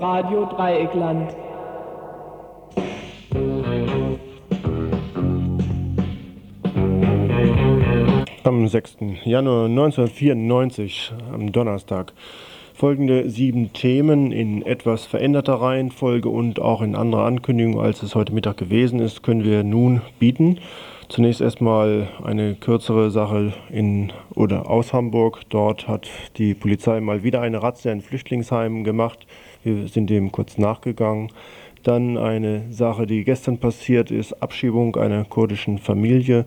Radio Dreieckland. Am 6. Januar 1994, am Donnerstag, folgende sieben Themen in etwas veränderter Reihenfolge und auch in anderer Ankündigung, als es heute Mittag gewesen ist, können wir nun bieten. Zunächst erstmal eine kürzere Sache in oder aus Hamburg. Dort hat die Polizei mal wieder eine Razzia in Flüchtlingsheim gemacht. Wir sind dem kurz nachgegangen. Dann eine Sache, die gestern passiert ist, Abschiebung einer kurdischen Familie.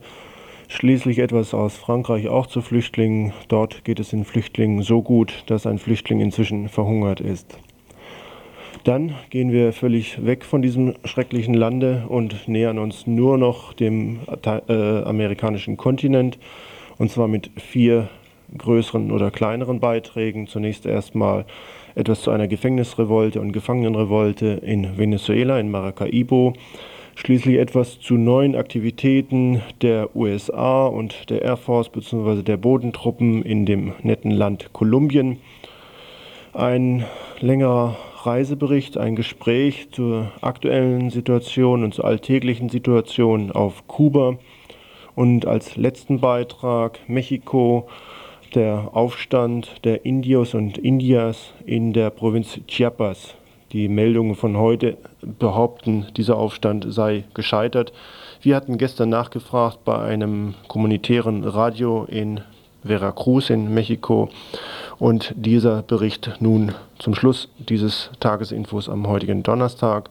Schließlich etwas aus Frankreich auch zu Flüchtlingen. Dort geht es den Flüchtlingen so gut, dass ein Flüchtling inzwischen verhungert ist. Dann gehen wir völlig weg von diesem schrecklichen Lande und nähern uns nur noch dem äh, amerikanischen Kontinent. Und zwar mit vier größeren oder kleineren Beiträgen. Zunächst erstmal etwas zu einer Gefängnisrevolte und Gefangenenrevolte in Venezuela, in Maracaibo. Schließlich etwas zu neuen Aktivitäten der USA und der Air Force bzw. der Bodentruppen in dem netten Land Kolumbien. Ein längerer Reisebericht, ein Gespräch zur aktuellen Situation und zur alltäglichen Situation auf Kuba und als letzten Beitrag Mexiko, der Aufstand der Indios und Indias in der Provinz Chiapas. Die Meldungen von heute behaupten, dieser Aufstand sei gescheitert. Wir hatten gestern nachgefragt bei einem kommunitären Radio in Veracruz in Mexiko und dieser Bericht nun zum Schluss dieses Tagesinfos am heutigen Donnerstag.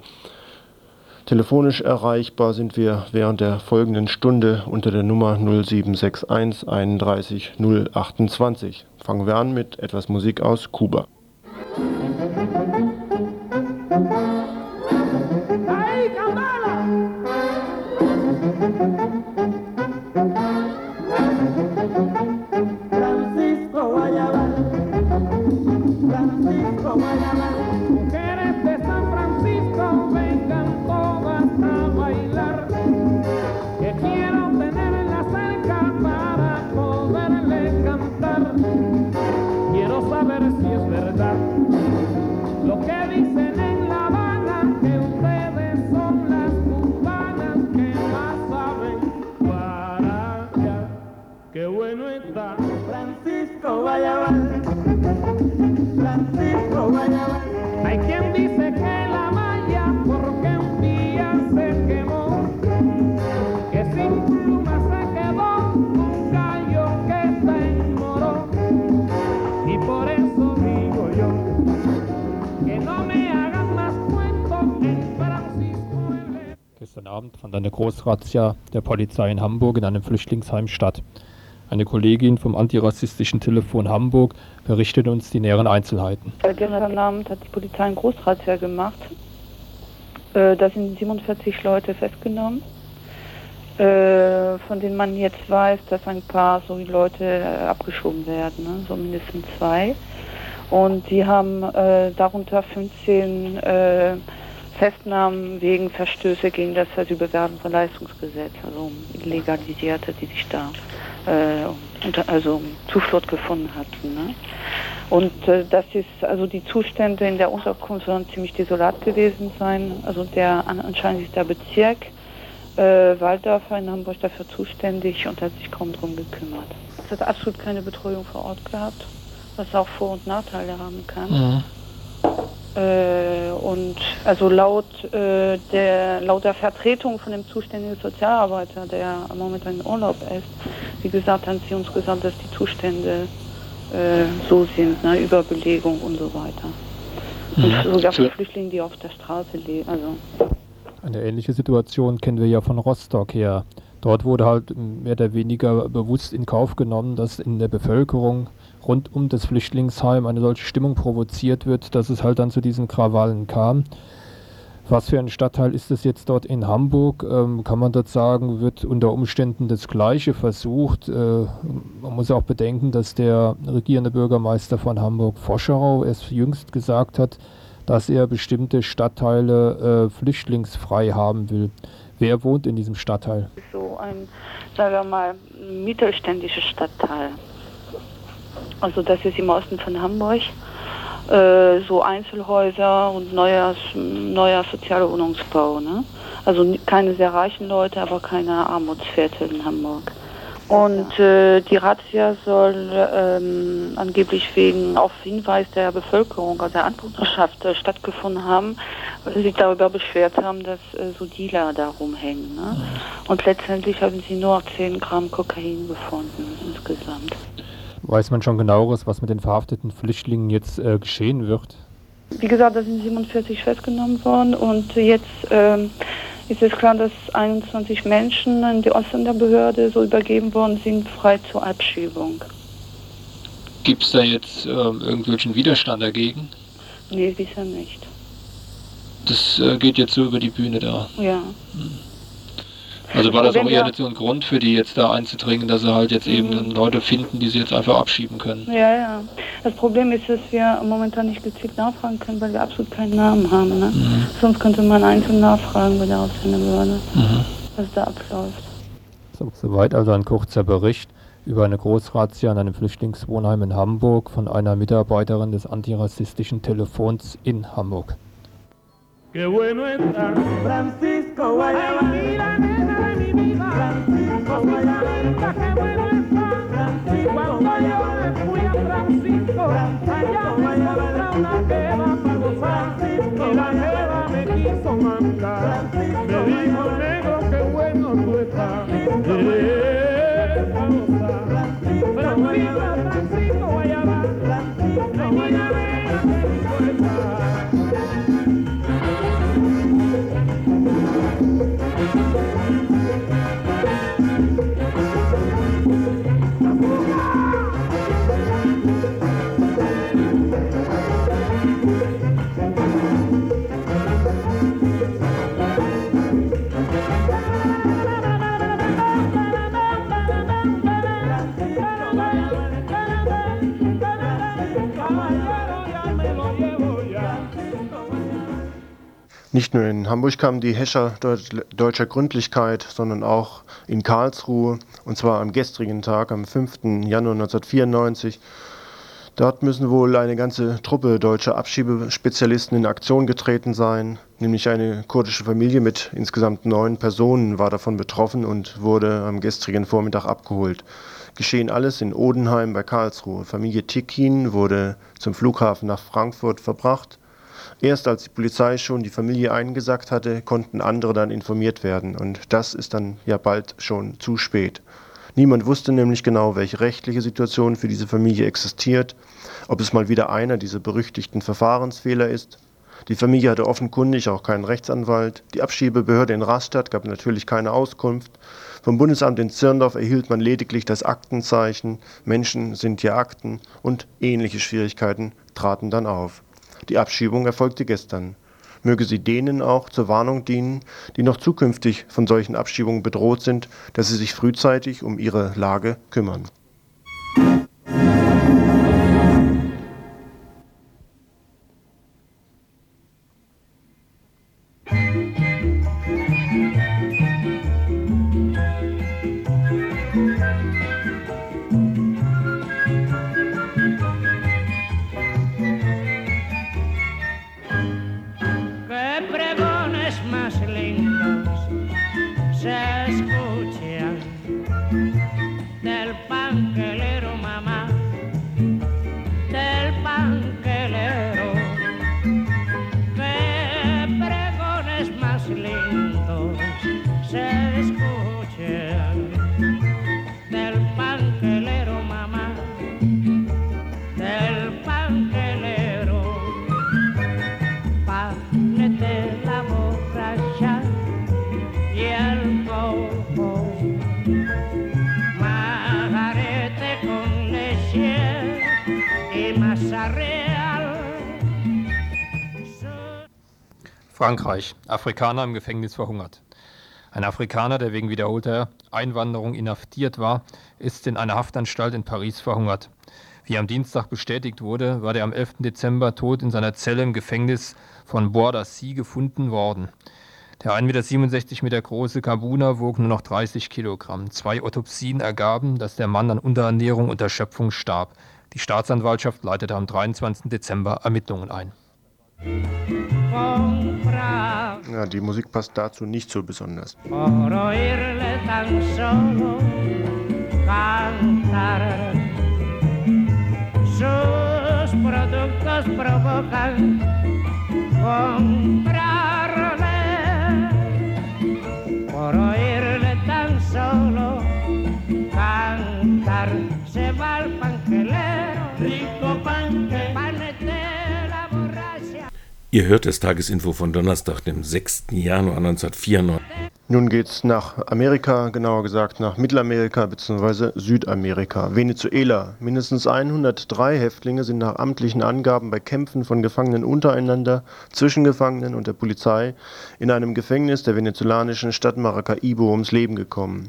Telefonisch erreichbar sind wir während der folgenden Stunde unter der Nummer 0761 31 028. Fangen wir an mit etwas Musik aus Kuba. Abend fand eine Großrazzia der Polizei in Hamburg in einem Flüchtlingsheim statt. Eine Kollegin vom antirassistischen Telefon Hamburg berichtet uns die näheren Einzelheiten. Gestern Abend hat die Polizei eine Großrazzia gemacht. Äh, da sind 47 Leute festgenommen, äh, von denen man jetzt weiß, dass ein paar so Leute äh, abgeschoben werden, ne? so mindestens zwei. Und sie haben darunter 15 Festnahmen wegen Verstöße gegen das Asylbewerberleistungsgesetz, also Illegalisierte, die sich da äh, unter, also Zuflucht gefunden hatten. Ne? Und äh, das ist, also die Zustände in der Unterkunft sollen ziemlich desolat gewesen sein. Also der anscheinend ist der Bezirk äh, Walddorfer in Hamburg dafür zuständig und hat sich kaum drum gekümmert. Es hat absolut keine Betreuung vor Ort gehabt, was auch Vor- und Nachteile haben kann. Mhm. Äh, und also laut, äh, der, laut der Vertretung von dem zuständigen Sozialarbeiter, der momentan in Urlaub ist, wie gesagt, haben sie uns gesagt, dass die Zustände äh, so sind, ne, Überbelegung und so weiter. Und mhm. sogar für Flüchtlinge, die auf der Straße leben. Also. Eine ähnliche Situation kennen wir ja von Rostock her. Dort wurde halt mehr oder weniger bewusst in Kauf genommen, dass in der Bevölkerung rund um das Flüchtlingsheim eine solche Stimmung provoziert wird, dass es halt dann zu diesen Krawallen kam. Was für ein Stadtteil ist es jetzt dort in Hamburg? Ähm, kann man dort sagen, wird unter Umständen das Gleiche versucht? Äh, man muss auch bedenken, dass der regierende Bürgermeister von Hamburg, Foscherau, erst jüngst gesagt hat, dass er bestimmte Stadtteile äh, flüchtlingsfrei haben will. Wer wohnt in diesem Stadtteil? So ein, sagen wir mal, mittelständischer Stadtteil. Also das ist im Osten von Hamburg. äh, so Einzelhäuser und neuer, neuer sozialer Wohnungsbau. Ne? Also keine sehr reichen Leute, aber keine Armutsviertel in Hamburg. Und äh, die Razzia soll ähm, angeblich wegen auf Hinweis der Bevölkerung, also der Anwohnerschaft äh, stattgefunden haben, weil sie sich darüber beschwert haben, dass äh, so Dealer da rumhängen. Ne? Und letztendlich haben sie nur 10 Gramm Kokain gefunden insgesamt. Weiß man schon genaueres, was mit den verhafteten Flüchtlingen jetzt äh, geschehen wird? Wie gesagt, da sind 47 festgenommen worden und jetzt ähm, ist es klar, dass 21 Menschen in die Ausländerbehörde so übergeben worden sind, frei zur Abschiebung. Gibt es da jetzt ähm, irgendwelchen Widerstand dagegen? Nee, bisher nicht. Das äh, geht jetzt so über die Bühne da. Ja. Hm. Also war das auch eher nicht so ein Grund für die jetzt da einzudringen, dass sie halt jetzt mhm. eben Leute finden, die sie jetzt einfach abschieben können? Ja, ja. Das Problem ist, dass wir momentan nicht gezielt nachfragen können, weil wir absolut keinen Namen haben. Ne? Mhm. Sonst könnte man einzeln nachfragen bei der Ausländerbehörde, mhm. was da abläuft. So, soweit also ein kurzer Bericht über eine Großrazzia an einem Flüchtlingswohnheim in Hamburg von einer Mitarbeiterin des antirassistischen Telefons in Hamburg. Qué bueno está Francisco Guayaba. Santa que vuelve San Francisco. Cuando yo le fui a Francisco, allá me encontré una queda. Nicht nur in Hamburg kamen die Häscher deutscher Gründlichkeit, sondern auch in Karlsruhe, und zwar am gestrigen Tag, am 5. Januar 1994. Dort müssen wohl eine ganze Truppe deutscher Abschiebespezialisten in Aktion getreten sein, nämlich eine kurdische Familie mit insgesamt neun Personen war davon betroffen und wurde am gestrigen Vormittag abgeholt. Geschehen alles in Odenheim bei Karlsruhe. Familie Tikin wurde zum Flughafen nach Frankfurt verbracht Erst als die Polizei schon die Familie eingesackt hatte, konnten andere dann informiert werden. Und das ist dann ja bald schon zu spät. Niemand wusste nämlich genau, welche rechtliche Situation für diese Familie existiert, ob es mal wieder einer dieser berüchtigten Verfahrensfehler ist. Die Familie hatte offenkundig auch keinen Rechtsanwalt. Die Abschiebebehörde in Rastatt gab natürlich keine Auskunft. Vom Bundesamt in Zirndorf erhielt man lediglich das Aktenzeichen Menschen sind hier Akten und ähnliche Schwierigkeiten traten dann auf. Die Abschiebung erfolgte gestern. Möge sie denen auch zur Warnung dienen, die noch zukünftig von solchen Abschiebungen bedroht sind, dass sie sich frühzeitig um ihre Lage kümmern. Frankreich. Afrikaner im Gefängnis verhungert. Ein Afrikaner, der wegen wiederholter Einwanderung inhaftiert war, ist in einer Haftanstalt in Paris verhungert. Wie am Dienstag bestätigt wurde, war der am 11. Dezember tot in seiner Zelle im Gefängnis von Bois d'Assis gefunden worden. Der 1,67 Meter große Kabuna wog nur noch 30 Kilogramm. Zwei Autopsien ergaben, dass der Mann an Unterernährung und Erschöpfung starb. Die Staatsanwaltschaft leitete am 23. Dezember Ermittlungen ein. Ja, die Musik passt dazu nicht so besonders. Sus productos provocan. Comprarle Ihr hört das Tagesinfo von Donnerstag, dem 6. Januar 1994. Nun geht's nach Amerika, genauer gesagt nach Mittelamerika bzw. Südamerika. Venezuela. Mindestens 103 Häftlinge sind nach amtlichen Angaben bei Kämpfen von Gefangenen untereinander, zwischen Gefangenen und der Polizei in einem Gefängnis der venezolanischen Stadt Maracaibo ums Leben gekommen.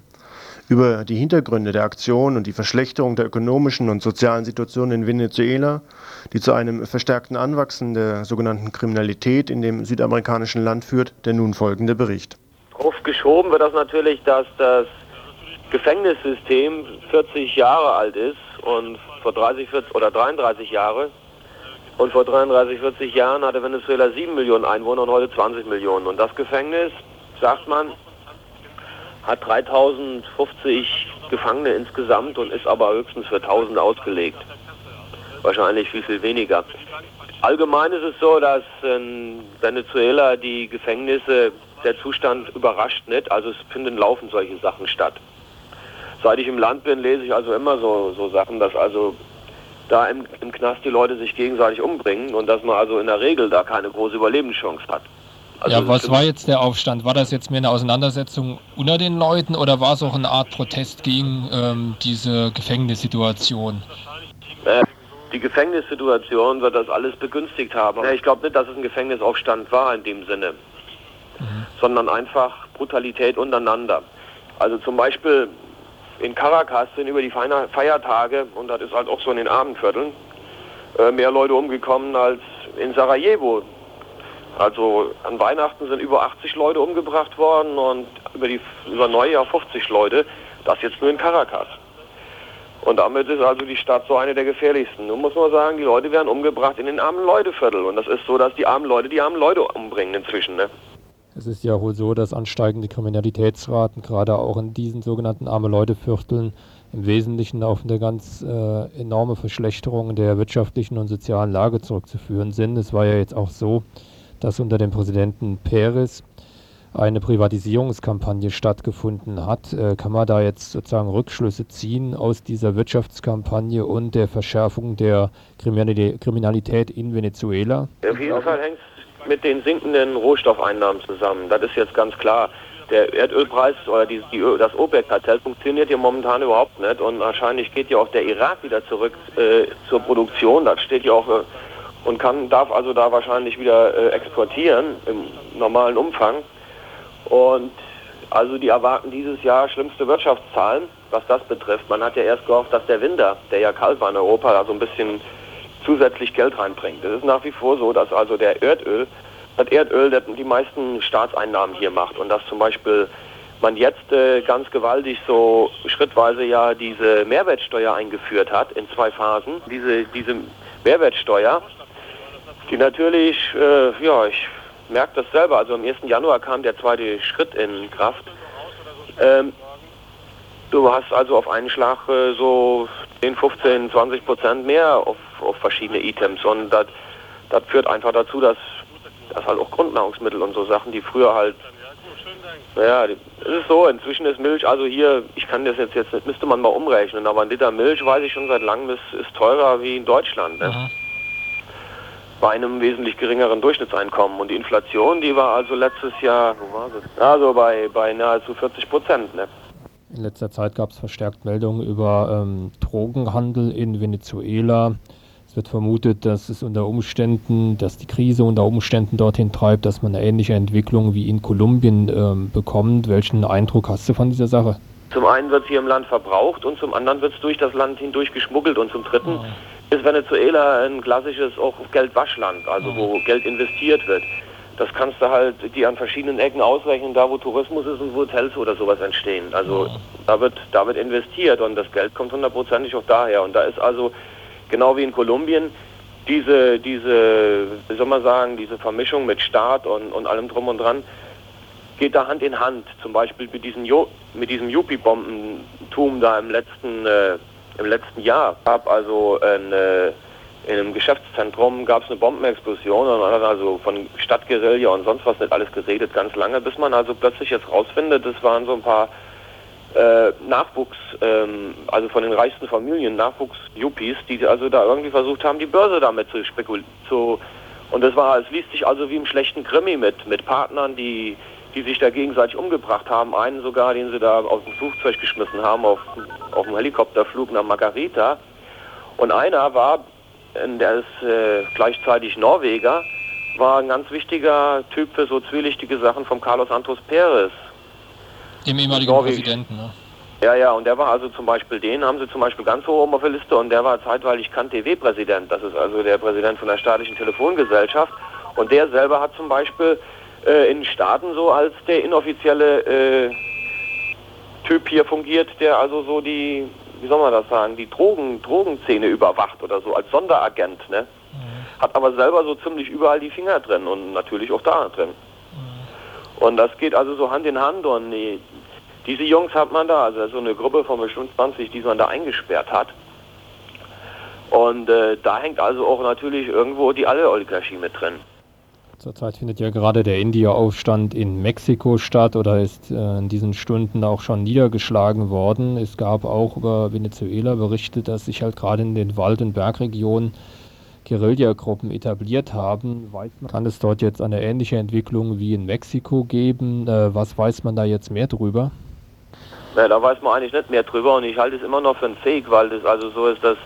Über die Hintergründe der Aktion und die Verschlechterung der ökonomischen und sozialen Situation in Venezuela, die zu einem verstärkten Anwachsen der sogenannten Kriminalität in dem südamerikanischen Land führt, der nun folgende Bericht. Aufgeschoben wird das natürlich, dass das Gefängnissystem 40 Jahre alt ist und vor 30, 40 oder 33 Jahre. Und vor 33, 40 Jahren hatte Venezuela 7 Millionen Einwohner und heute 20 Millionen. Und das Gefängnis, sagt man, hat 3050 Gefangene insgesamt und ist aber höchstens für 1000 ausgelegt. Wahrscheinlich viel, viel weniger. Allgemein ist es so, dass in Venezuela die Gefängnisse der Zustand überrascht nicht. Also es finden laufend solche Sachen statt. Seit ich im Land bin, lese ich also immer so, so Sachen, dass also da im, im Knast die Leute sich gegenseitig umbringen und dass man also in der Regel da keine große Überlebenschance hat. Also ja, was war jetzt der Aufstand? War das jetzt mehr eine Auseinandersetzung unter den Leuten oder war es auch eine Art Protest gegen ähm, diese Gefängnissituation? Äh, die Gefängnissituation wird das alles begünstigt haben. Ich glaube nicht, dass es ein Gefängnisaufstand war in dem Sinne mhm. sondern einfach Brutalität untereinander. Also zum Beispiel in Caracas sind über die Feiertage, und das ist halt auch so in den Abendvierteln, äh, mehr Leute umgekommen als in Sarajevo. Also an Weihnachten sind über 80 Leute umgebracht worden und über, die, über Neujahr 50 Leute. Das jetzt nur in Caracas. Und damit ist also die Stadt so eine der gefährlichsten. Nun muss man sagen, die Leute werden umgebracht in den armen Leuteviertel. Und das ist so, dass die armen Leute die armen Leute umbringen inzwischen. Ne? Es ist ja wohl so, dass ansteigende Kriminalitätsraten gerade auch in diesen sogenannten arme Leute Vierteln im Wesentlichen auf eine ganz äh, enorme Verschlechterung der wirtschaftlichen und sozialen Lage zurückzuführen sind. Es war ja jetzt auch so, dass unter dem Präsidenten Perez eine Privatisierungskampagne stattgefunden hat. Äh, kann man da jetzt sozusagen Rückschlüsse ziehen aus dieser Wirtschaftskampagne und der Verschärfung der Kriminalität in Venezuela? Auf jeden Fall hängt es mit den sinkenden Rohstoffeinnahmen zusammen. Das ist jetzt ganz klar. Der Erdölpreis oder die, die, das OPEC-Kartell funktioniert hier momentan überhaupt nicht und wahrscheinlich geht ja auch der Irak wieder zurück äh, zur Produktion. Das steht ja auch äh, und kann, darf also da wahrscheinlich wieder äh, exportieren im normalen Umfang. Und also die erwarten dieses Jahr schlimmste Wirtschaftszahlen, was das betrifft. Man hat ja erst gehofft, dass der Winter, der ja kalt war in Europa, da so ein bisschen zusätzlich Geld reinbringt. Es ist nach wie vor so, dass also der Erdöl, das Erdöl die meisten Staatseinnahmen hier macht und dass zum Beispiel man jetzt äh, ganz gewaltig so schrittweise ja diese Mehrwertsteuer eingeführt hat in zwei Phasen. Diese, diese Mehrwertsteuer, die natürlich, äh, ja, ich merke das selber, also am 1. Januar kam der zweite Schritt in Kraft. Ähm, du hast also auf einen Schlag äh, so 10, 15, 20 Prozent mehr auf auf verschiedene Items. Und das, führt einfach dazu, dass, dass halt auch Grundnahrungsmittel und so Sachen, die früher halt naja, es ist so, inzwischen ist Milch, also hier, ich kann das jetzt, jetzt müsste man mal umrechnen, aber ein Liter Milch, weiß ich schon seit langem, ist, ist teurer wie in Deutschland. Ne? Bei einem wesentlich geringeren Durchschnittseinkommen. Und die Inflation, die war also letztes Jahr, wo war sie? Also bei, bei nahezu 40 Prozent. Ne? In letzter Zeit gab es verstärkt Meldungen über ähm, Drogenhandel in Venezuela. Es wird vermutet, dass es unter Umständen, dass die Krise unter Umständen dorthin treibt, dass man eine ähnliche Entwicklung wie in Kolumbien ähm, bekommt. Welchen Eindruck hast du von dieser Sache? Zum einen wird es hier im Land verbraucht und zum anderen wird es durch das Land hindurch geschmuggelt und zum dritten oh. Ist Venezuela ein klassisches auch Geldwaschland, also oh. wo Geld investiert wird. Das kannst du halt die an verschiedenen Ecken ausrechnen, da wo Tourismus ist und wo Hotels oder sowas entstehen. Also oh. da wird da wird investiert und das Geld kommt hundertprozentig auch daher und da ist also genau wie in Kolumbien, diese, diese, wie soll man sagen, diese Vermischung mit Staat und, und allem drum und dran, geht da Hand in Hand. Zum Beispiel mit, diesen jo mit diesem Yuppie-Bombentum da im letzten, äh, im letzten Jahr. Gab also ein, äh, in einem Geschäftszentrum gab es eine Bombenexplosion und man hat also von Stadtguerilla und sonst was nicht alles geredet, ganz lange, bis man also plötzlich jetzt rausfindet, das waren so ein paar äh, Nachwuchs, ähm, also von den reichsten Familien, Nachwuchs-Yuppies, die also da irgendwie versucht haben, die Börse damit zu spekulieren. Und das war, es liest sich also wie im schlechten Krimi mit, mit Partnern, die, die sich da gegenseitig umgebracht haben. Einen sogar, den sie da aus dem Flugzeug geschmissen haben, auf, auf dem Helikopterflug nach Margarita. Und einer war, der ist äh, gleichzeitig Norweger, war ein ganz wichtiger Typ für so zwielichtige Sachen vom Carlos Santos Perez. Dem ehemaligen Norwegen. Präsidenten, ne? Ja, ja, und der war also zum Beispiel, den haben sie zum Beispiel ganz hoch oben auf der Liste und der war zeitweilig KTW-Präsident. Das ist also der Präsident von der staatlichen Telefongesellschaft. Und der selber hat zum Beispiel äh, in Staaten so als der inoffizielle äh, Typ hier fungiert, der also so die, wie soll man das sagen, die Drogen, Drogenszene überwacht oder so, als Sonderagent, ne? Mhm. Hat aber selber so ziemlich überall die Finger drin und natürlich auch da drin. Mhm. Und das geht also so Hand in Hand und die, diese Jungs hat man da, also so eine Gruppe von bestimmt 20, die man da eingesperrt hat. Und äh, da hängt also auch natürlich irgendwo die alle Oligarchie mit drin. Zurzeit findet ja gerade der India-Aufstand in Mexiko statt oder ist äh, in diesen Stunden auch schon niedergeschlagen worden. Es gab auch über Venezuela Berichte, dass sich halt gerade in den Wald- und Bergregionen Guerillagruppen etabliert haben. Weiß man, kann es dort jetzt eine ähnliche Entwicklung wie in Mexiko geben? Äh, was weiß man da jetzt mehr drüber? Ja, da weiß man eigentlich nicht mehr drüber und ich halte es immer noch für ein Fake, weil das also so ist, dass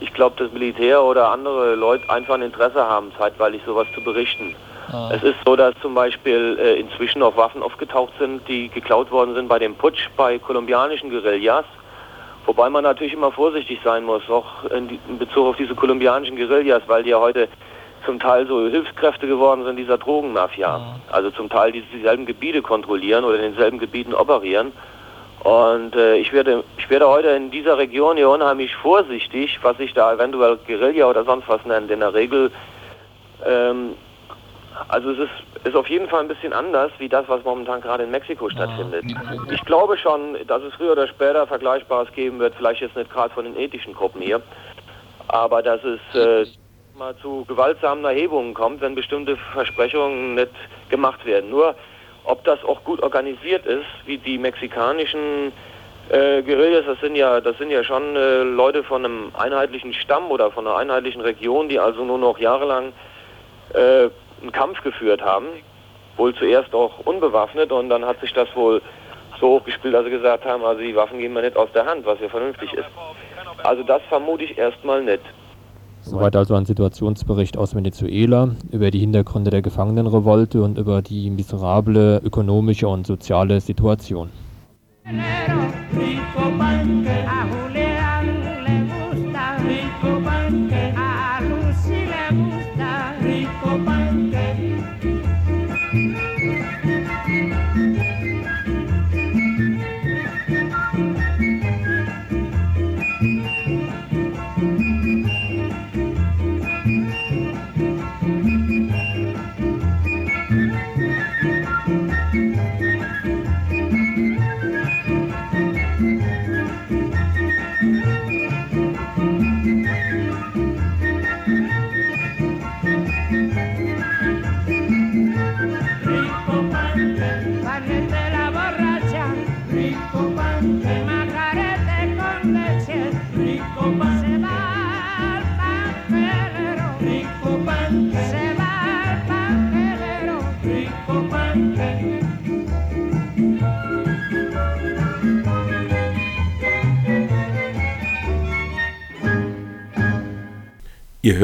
ich glaube, das Militär oder andere Leute einfach ein Interesse haben, zeitweilig sowas zu berichten. Ah. Es ist so, dass zum Beispiel äh, inzwischen auch Waffen aufgetaucht sind, die geklaut worden sind bei dem Putsch bei kolumbianischen Guerillas. Wobei man natürlich immer vorsichtig sein muss, auch in, die, in Bezug auf diese kolumbianischen Guerillas, weil die ja heute zum Teil so Hilfskräfte geworden sind dieser Drogenmafia. Ah. Also zum Teil die dieselben Gebiete kontrollieren oder in denselben Gebieten operieren. Und äh, ich, werde, ich werde heute in dieser Region hier unheimlich vorsichtig, was ich da eventuell Guerilla oder sonst was nennt. In der Regel, ähm, also es ist, ist auf jeden Fall ein bisschen anders, wie das, was momentan gerade in Mexiko stattfindet. Ich glaube schon, dass es früher oder später Vergleichbares geben wird, vielleicht jetzt nicht gerade von den ethischen Gruppen hier, aber dass es äh, mal zu gewaltsamen Erhebungen kommt, wenn bestimmte Versprechungen nicht gemacht werden. Nur ob das auch gut organisiert ist, wie die mexikanischen äh, Guerillas, das sind ja, das sind ja schon äh, Leute von einem einheitlichen Stamm oder von einer einheitlichen Region, die also nur noch jahrelang äh, einen Kampf geführt haben, wohl zuerst auch unbewaffnet und dann hat sich das wohl so hochgespielt, dass sie gesagt haben, also die Waffen gehen mir nicht aus der Hand, was ja vernünftig ist. Also das vermute ich erstmal nicht. Soweit also ein Situationsbericht aus Venezuela über die Hintergründe der Gefangenenrevolte und über die miserable ökonomische und soziale Situation.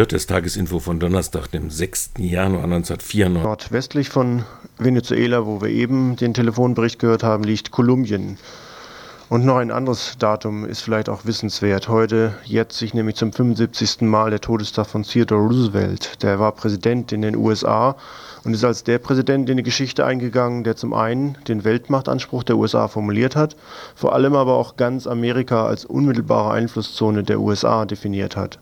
Ihr hört das Tagesinfo von Donnerstag, dem 6. Januar 1994. Nordwestlich von Venezuela, wo wir eben den Telefonbericht gehört haben, liegt Kolumbien. Und noch ein anderes Datum ist vielleicht auch wissenswert. Heute jetzt sich nämlich zum 75. Mal der Todestag von Theodore Roosevelt. Der war Präsident in den USA und ist als der Präsident in die Geschichte eingegangen, der zum einen den Weltmachtanspruch der USA formuliert hat, vor allem aber auch ganz Amerika als unmittelbare Einflusszone der USA definiert hat.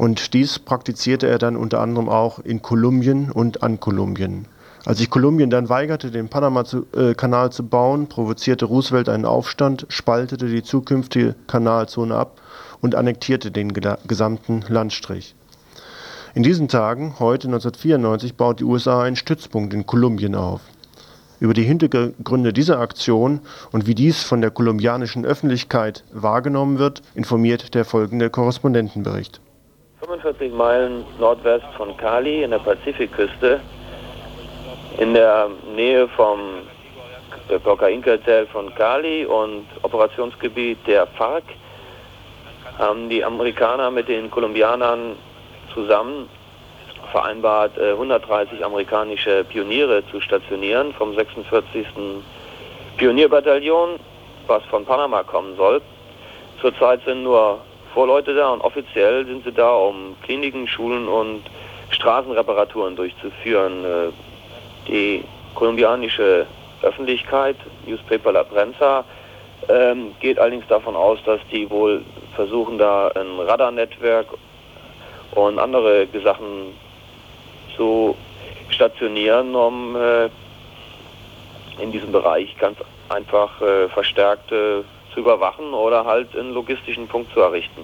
Und dies praktizierte er dann unter anderem auch in Kolumbien und an Kolumbien. Als sich Kolumbien dann weigerte, den Panama-Kanal zu bauen, provozierte Roosevelt einen Aufstand, spaltete die zukünftige Kanalzone ab und annektierte den gesamten Landstrich. In diesen Tagen, heute 1994, baut die USA einen Stützpunkt in Kolumbien auf. Über die Hintergründe dieser Aktion und wie dies von der kolumbianischen Öffentlichkeit wahrgenommen wird, informiert der folgende Korrespondentenbericht. 45 Meilen nordwest von Cali in der Pazifikküste, in der Nähe vom Kokainkartell von Cali und Operationsgebiet der FARC, haben die Amerikaner mit den Kolumbianern zusammen vereinbart, 130 äh, amerikanische Pioniere zu stationieren vom 46. Pionierbataillon, was von Panama kommen soll. Zurzeit sind nur Vorleute da und offiziell sind sie da, um Kliniken, Schulen und Straßenreparaturen durchzuführen. Äh, die kolumbianische Öffentlichkeit, Newspaper La Prensa, ähm, geht allerdings davon aus, dass die wohl versuchen, da ein Radarnetzwerk und andere Sachen zu stationieren, um äh, in diesem Bereich ganz einfach äh, verstärkt äh, zu überwachen oder halt einen logistischen Punkt zu errichten.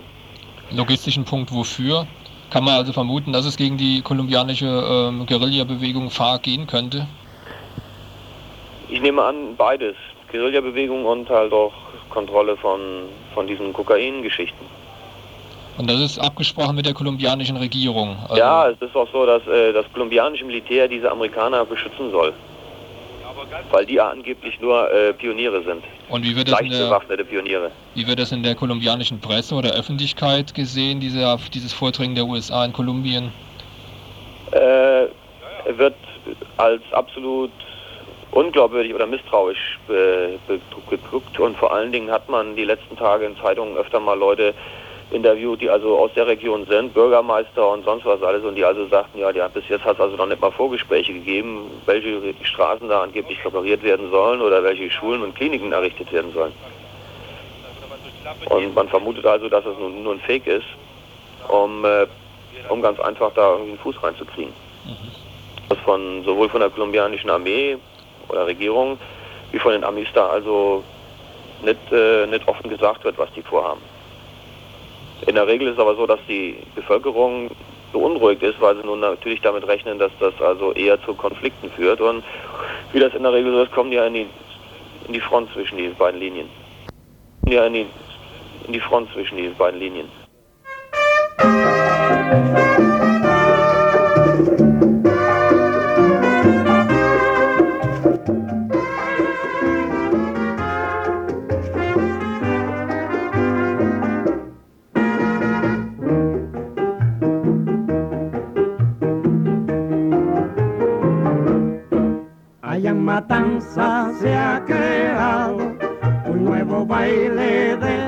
Logistischen Punkt wofür? Kann man also vermuten, dass es gegen die kolumbianische ähm, Guerillabewegung FARC gehen könnte? Ich nehme an, beides. Guerillabewegung und halt auch Kontrolle von, von diesen Kokain-Geschichten. Und das ist abgesprochen mit der kolumbianischen Regierung. Also ja, es ist auch so, dass äh, das kolumbianische Militär diese Amerikaner beschützen soll. Weil die ja angeblich nur äh, Pioniere sind. Und wie wird, das in der, wie wird das in der kolumbianischen Presse oder Öffentlichkeit gesehen, diese, dieses Vorträgen der USA in Kolumbien? Äh, wird als absolut unglaubwürdig oder misstrauisch geguckt und vor allen Dingen hat man die letzten Tage in Zeitungen öfter mal Leute interviewt, die also aus der Region sind, Bürgermeister und sonst was alles, und die also sagten, ja, die hat, bis jetzt hat es also noch nicht mal Vorgespräche gegeben, welche Straßen da angeblich repariert werden sollen oder welche Schulen und Kliniken errichtet werden sollen. Und man vermutet also, dass es nur, nur ein Fake ist, um, äh, um ganz einfach da irgendwie einen Fuß reinzukriegen. Mhm. Das von sowohl von der kolumbianischen Armee oder Regierung wie von den Amis da also nicht, äh, nicht offen gesagt wird, was die vorhaben. In der Regel ist es aber so, dass die Bevölkerung beunruhigt ist, weil sie nun natürlich damit rechnen, dass das also eher zu Konflikten führt. Und wie das in der Regel so ist, kommen die ja in die, in die Front zwischen diesen beiden Linien. Ja, in die, in die Front zwischen diesen beiden Linien. Se ha creado un nuevo baile de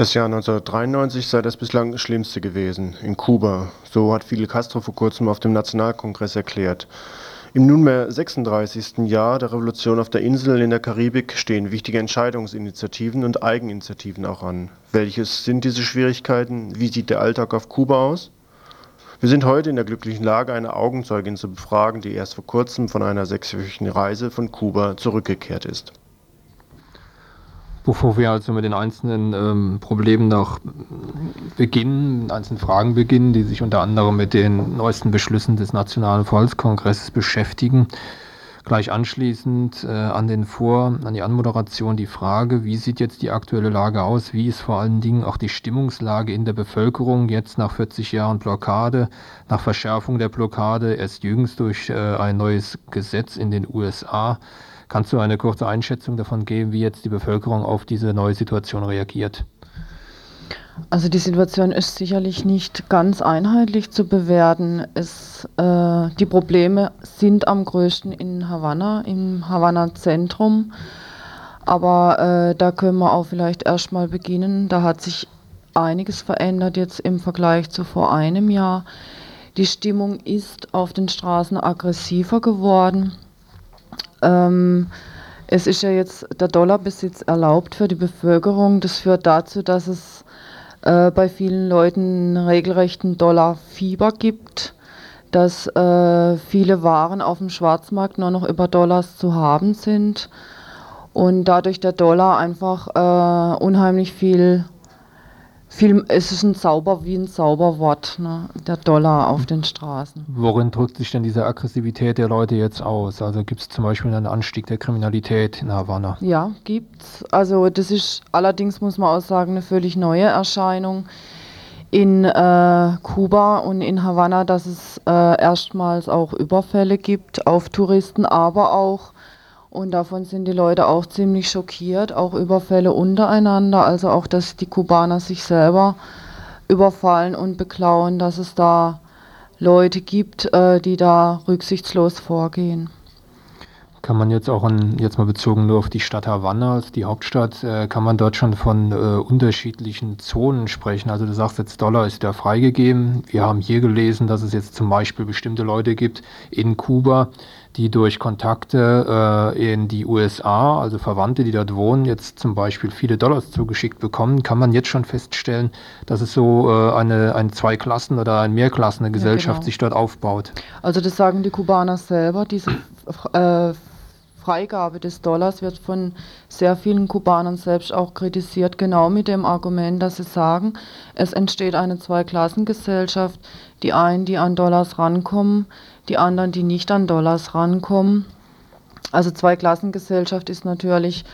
Das Jahr 1993 sei das bislang schlimmste gewesen in Kuba. So hat Fidel Castro vor kurzem auf dem Nationalkongress erklärt. Im nunmehr 36. Jahr der Revolution auf der Insel in der Karibik stehen wichtige Entscheidungsinitiativen und Eigeninitiativen auch an. Welches sind diese Schwierigkeiten? Wie sieht der Alltag auf Kuba aus? Wir sind heute in der glücklichen Lage, eine Augenzeugin zu befragen, die erst vor kurzem von einer sechswöchigen Reise von Kuba zurückgekehrt ist. Bevor wir also mit den einzelnen ähm, Problemen noch beginnen, einzelnen Fragen beginnen, die sich unter anderem mit den neuesten Beschlüssen des Nationalen Volkskongresses beschäftigen, Gleich anschließend äh, an den Vor, an die Anmoderation die Frage, wie sieht jetzt die aktuelle Lage aus? Wie ist vor allen Dingen auch die Stimmungslage in der Bevölkerung jetzt nach 40 Jahren Blockade, nach Verschärfung der Blockade, erst jüngst durch äh, ein neues Gesetz in den USA? Kannst du eine kurze Einschätzung davon geben, wie jetzt die Bevölkerung auf diese neue Situation reagiert? Also die Situation ist sicherlich nicht ganz einheitlich zu bewerten. Es, äh, die Probleme sind am größten in Havanna, im Havanna-Zentrum. Aber äh, da können wir auch vielleicht erstmal beginnen. Da hat sich einiges verändert jetzt im Vergleich zu vor einem Jahr. Die Stimmung ist auf den Straßen aggressiver geworden. Ähm, es ist ja jetzt der Dollarbesitz erlaubt für die Bevölkerung. Das führt dazu, dass es äh, bei vielen Leuten regelrechten Dollarfieber gibt, dass äh, viele Waren auf dem Schwarzmarkt nur noch über Dollars zu haben sind und dadurch der Dollar einfach äh, unheimlich viel viel, es ist ein Zauber wie ein Zauberwort, ne? der Dollar auf den Straßen. Worin drückt sich denn diese Aggressivität der Leute jetzt aus? Also gibt es zum Beispiel einen Anstieg der Kriminalität in Havanna? Ja, gibt's. Also das ist allerdings, muss man auch sagen, eine völlig neue Erscheinung in äh, Kuba und in Havanna, dass es äh, erstmals auch Überfälle gibt auf Touristen, aber auch und davon sind die Leute auch ziemlich schockiert, auch Überfälle untereinander, also auch, dass die Kubaner sich selber überfallen und beklauen, dass es da Leute gibt, äh, die da rücksichtslos vorgehen. Kann man jetzt auch an, jetzt mal bezogen nur auf die Stadt Havanna, die Hauptstadt, äh, kann man dort schon von äh, unterschiedlichen Zonen sprechen? Also du sagst jetzt, Dollar ist ja freigegeben. Wir haben hier gelesen, dass es jetzt zum Beispiel bestimmte Leute gibt in Kuba, die durch Kontakte äh, in die USA, also Verwandte, die dort wohnen, jetzt zum Beispiel viele Dollars zugeschickt bekommen. Kann man jetzt schon feststellen, dass es so äh, eine, eine Zweiklassen- oder eine Mehrklassengesellschaft ja, genau. sich dort aufbaut? Also das sagen die Kubaner selber, diese äh, Freigabe des Dollars wird von sehr vielen Kubanern selbst auch kritisiert, genau mit dem Argument, dass sie sagen, es entsteht eine Zweiklassengesellschaft, die einen, die an Dollars rankommen, die anderen, die nicht an Dollars rankommen. Also Zweiklassengesellschaft ist natürlich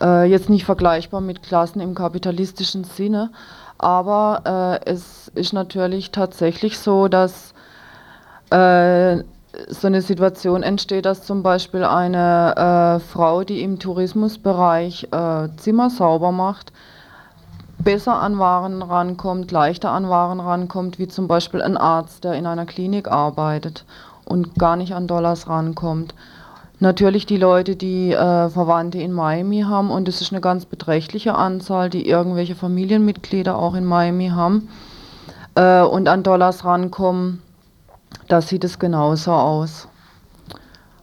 äh, jetzt nicht vergleichbar mit Klassen im kapitalistischen Sinne, aber äh, es ist natürlich tatsächlich so, dass äh, so eine Situation entsteht, dass zum Beispiel eine äh, Frau, die im Tourismusbereich äh, Zimmer sauber macht, besser an Waren rankommt, leichter an Waren rankommt, wie zum Beispiel ein Arzt, der in einer Klinik arbeitet und gar nicht an Dollars rankommt. Natürlich die Leute, die äh, Verwandte in Miami haben, und es ist eine ganz beträchtliche Anzahl, die irgendwelche Familienmitglieder auch in Miami haben äh, und an Dollars rankommen da sieht es genauso aus.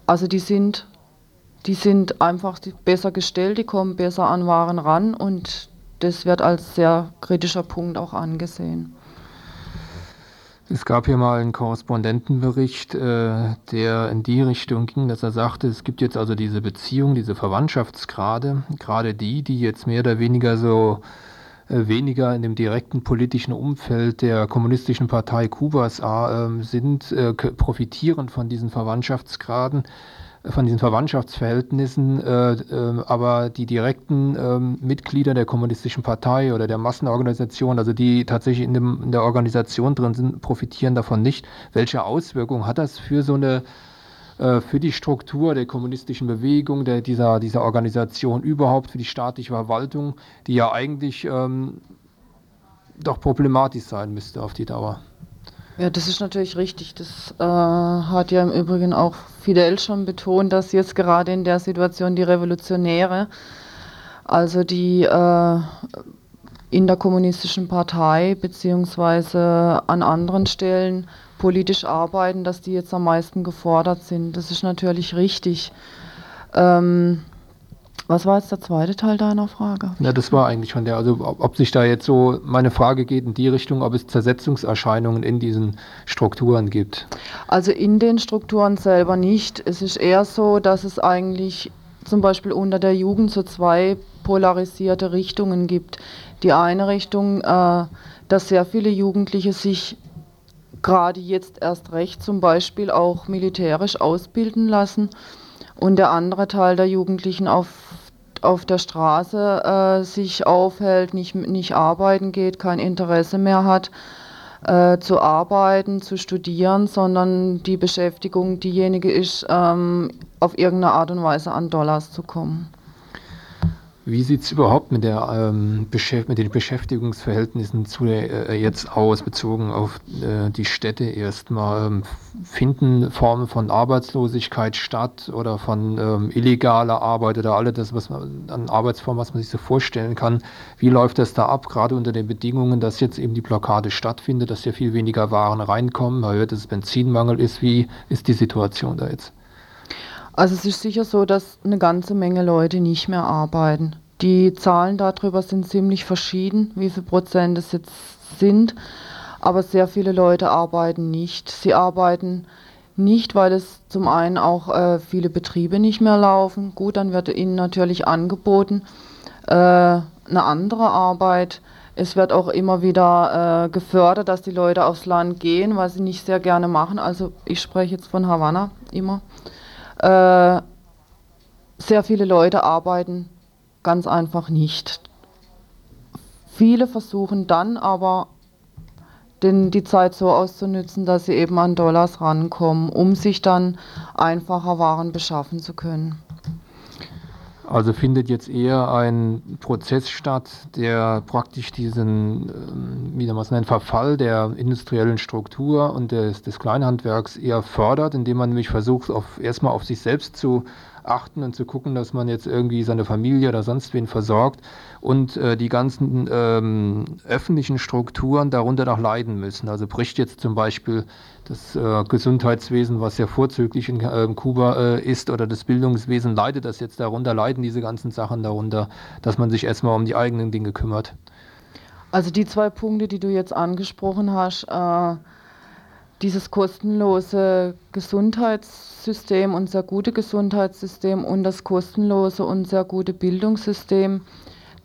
Also die sind, die sind einfach besser gestellt, die kommen besser an Waren ran und das wird als sehr kritischer Punkt auch angesehen. Es gab hier mal einen Korrespondentenbericht, äh, der in die Richtung ging, dass er sagte, es gibt jetzt also diese Beziehung, diese Verwandtschaftsgrade, gerade die, die jetzt mehr oder weniger so äh, weniger in dem direkten politischen Umfeld der Kommunistischen Partei Kubas äh, sind, profitieren von diesen Verwandtschaftsgraden von diesen Verwandtschaftsverhältnissen, äh, äh, aber die direkten äh, Mitglieder der Kommunistischen Partei oder der Massenorganisation, also die tatsächlich in, dem, in, der Organisation drin sind, profitieren davon nicht. Welche Auswirkungen hat das für so eine äh, für die Struktur der kommunistischen Bewegung, der, dieser, dieser Organisation überhaupt, für die staatliche Verwaltung, die ja eigentlich ähm, doch problematisch sein müsste auf die Dauer. Ja, das ist natürlich richtig. Das äh, hat ja im Übrigen auch Fidel schon betont, dass jetzt gerade in der Situation die Revolutionäre, also die äh, in der kommunistischen Partei beziehungsweise an anderen Stellen politisch arbeiten, dass die jetzt am meisten gefordert sind. Das ist natürlich richtig. Ähm, was war jetzt der zweite Teil deiner Frage? Ja, das war eigentlich von der, also ob, ob, sich da jetzt so, meine Frage geht in die Richtung, ob es Zersetzungserscheinungen in diesen Strukturen gibt. Also in den Strukturen selber nicht. Es ist eher so, dass es eigentlich zum Beispiel unter der Jugend so zwei polarisierte Richtungen gibt. Die eine Richtung, äh, dass sehr viele Jugendliche sich gerade jetzt erst recht zum Beispiel auch militärisch ausbilden lassen und der andere Teil der Jugendlichen auf, auf der Straße äh, sich aufhält, nicht, nicht arbeiten geht, kein Interesse mehr hat äh, zu arbeiten, zu studieren, sondern die Beschäftigung diejenige ist, ähm, auf irgendeine Art und Weise an Dollars zu kommen. Wie sieht es überhaupt mit, der, ähm, mit den Beschäftigungsverhältnissen zu der, äh, jetzt aus, bezogen auf äh, die Städte erstmal? Ähm, finden Formen von Arbeitslosigkeit statt oder von ähm, illegaler Arbeit oder alles das, was man an Arbeitsformen, was man sich so vorstellen kann? Wie läuft das da ab, gerade unter den Bedingungen, dass jetzt eben die Blockade stattfindet, dass ja viel weniger Waren reinkommen, man hört, es Benzinmangel ist? Wie ist die Situation da jetzt? Also es ist sicher so, dass eine ganze Menge Leute nicht mehr arbeiten. Die Zahlen darüber sind ziemlich verschieden, wie viel Prozent es jetzt sind. Aber sehr viele Leute arbeiten nicht. Sie arbeiten nicht, weil es zum einen auch äh, viele Betriebe nicht mehr laufen. Gut, dann wird ihnen natürlich angeboten äh, eine andere Arbeit. Es wird auch immer wieder äh, gefördert, dass die Leute aufs Land gehen, was sie nicht sehr gerne machen. Also ich spreche jetzt von Havanna immer. Äh, sehr viele Leute arbeiten ganz einfach nicht. Viele versuchen dann aber den, die Zeit so auszunützen, dass sie eben an Dollars rankommen, um sich dann einfacher Waren beschaffen zu können. Also findet jetzt eher ein Prozess statt, der praktisch diesen, ähm, wie man es nennt, Verfall der industriellen Struktur und des, des Kleinhandwerks eher fördert, indem man nämlich versucht, auf, erstmal auf sich selbst zu achten und zu gucken, dass man jetzt irgendwie seine Familie oder sonst wen versorgt und äh, die ganzen ähm, öffentlichen Strukturen darunter noch leiden müssen. Also bricht jetzt zum Beispiel das äh, Gesundheitswesen, was ja vorzüglich in äh, Kuba äh, ist, oder das Bildungswesen, leidet das jetzt darunter, leiden diese ganzen Sachen darunter, dass man sich erstmal um die eigenen Dinge kümmert. Also die zwei Punkte, die du jetzt angesprochen hast, äh, dieses kostenlose Gesundheitssystem und sehr gute Gesundheitssystem und das kostenlose und sehr gute Bildungssystem,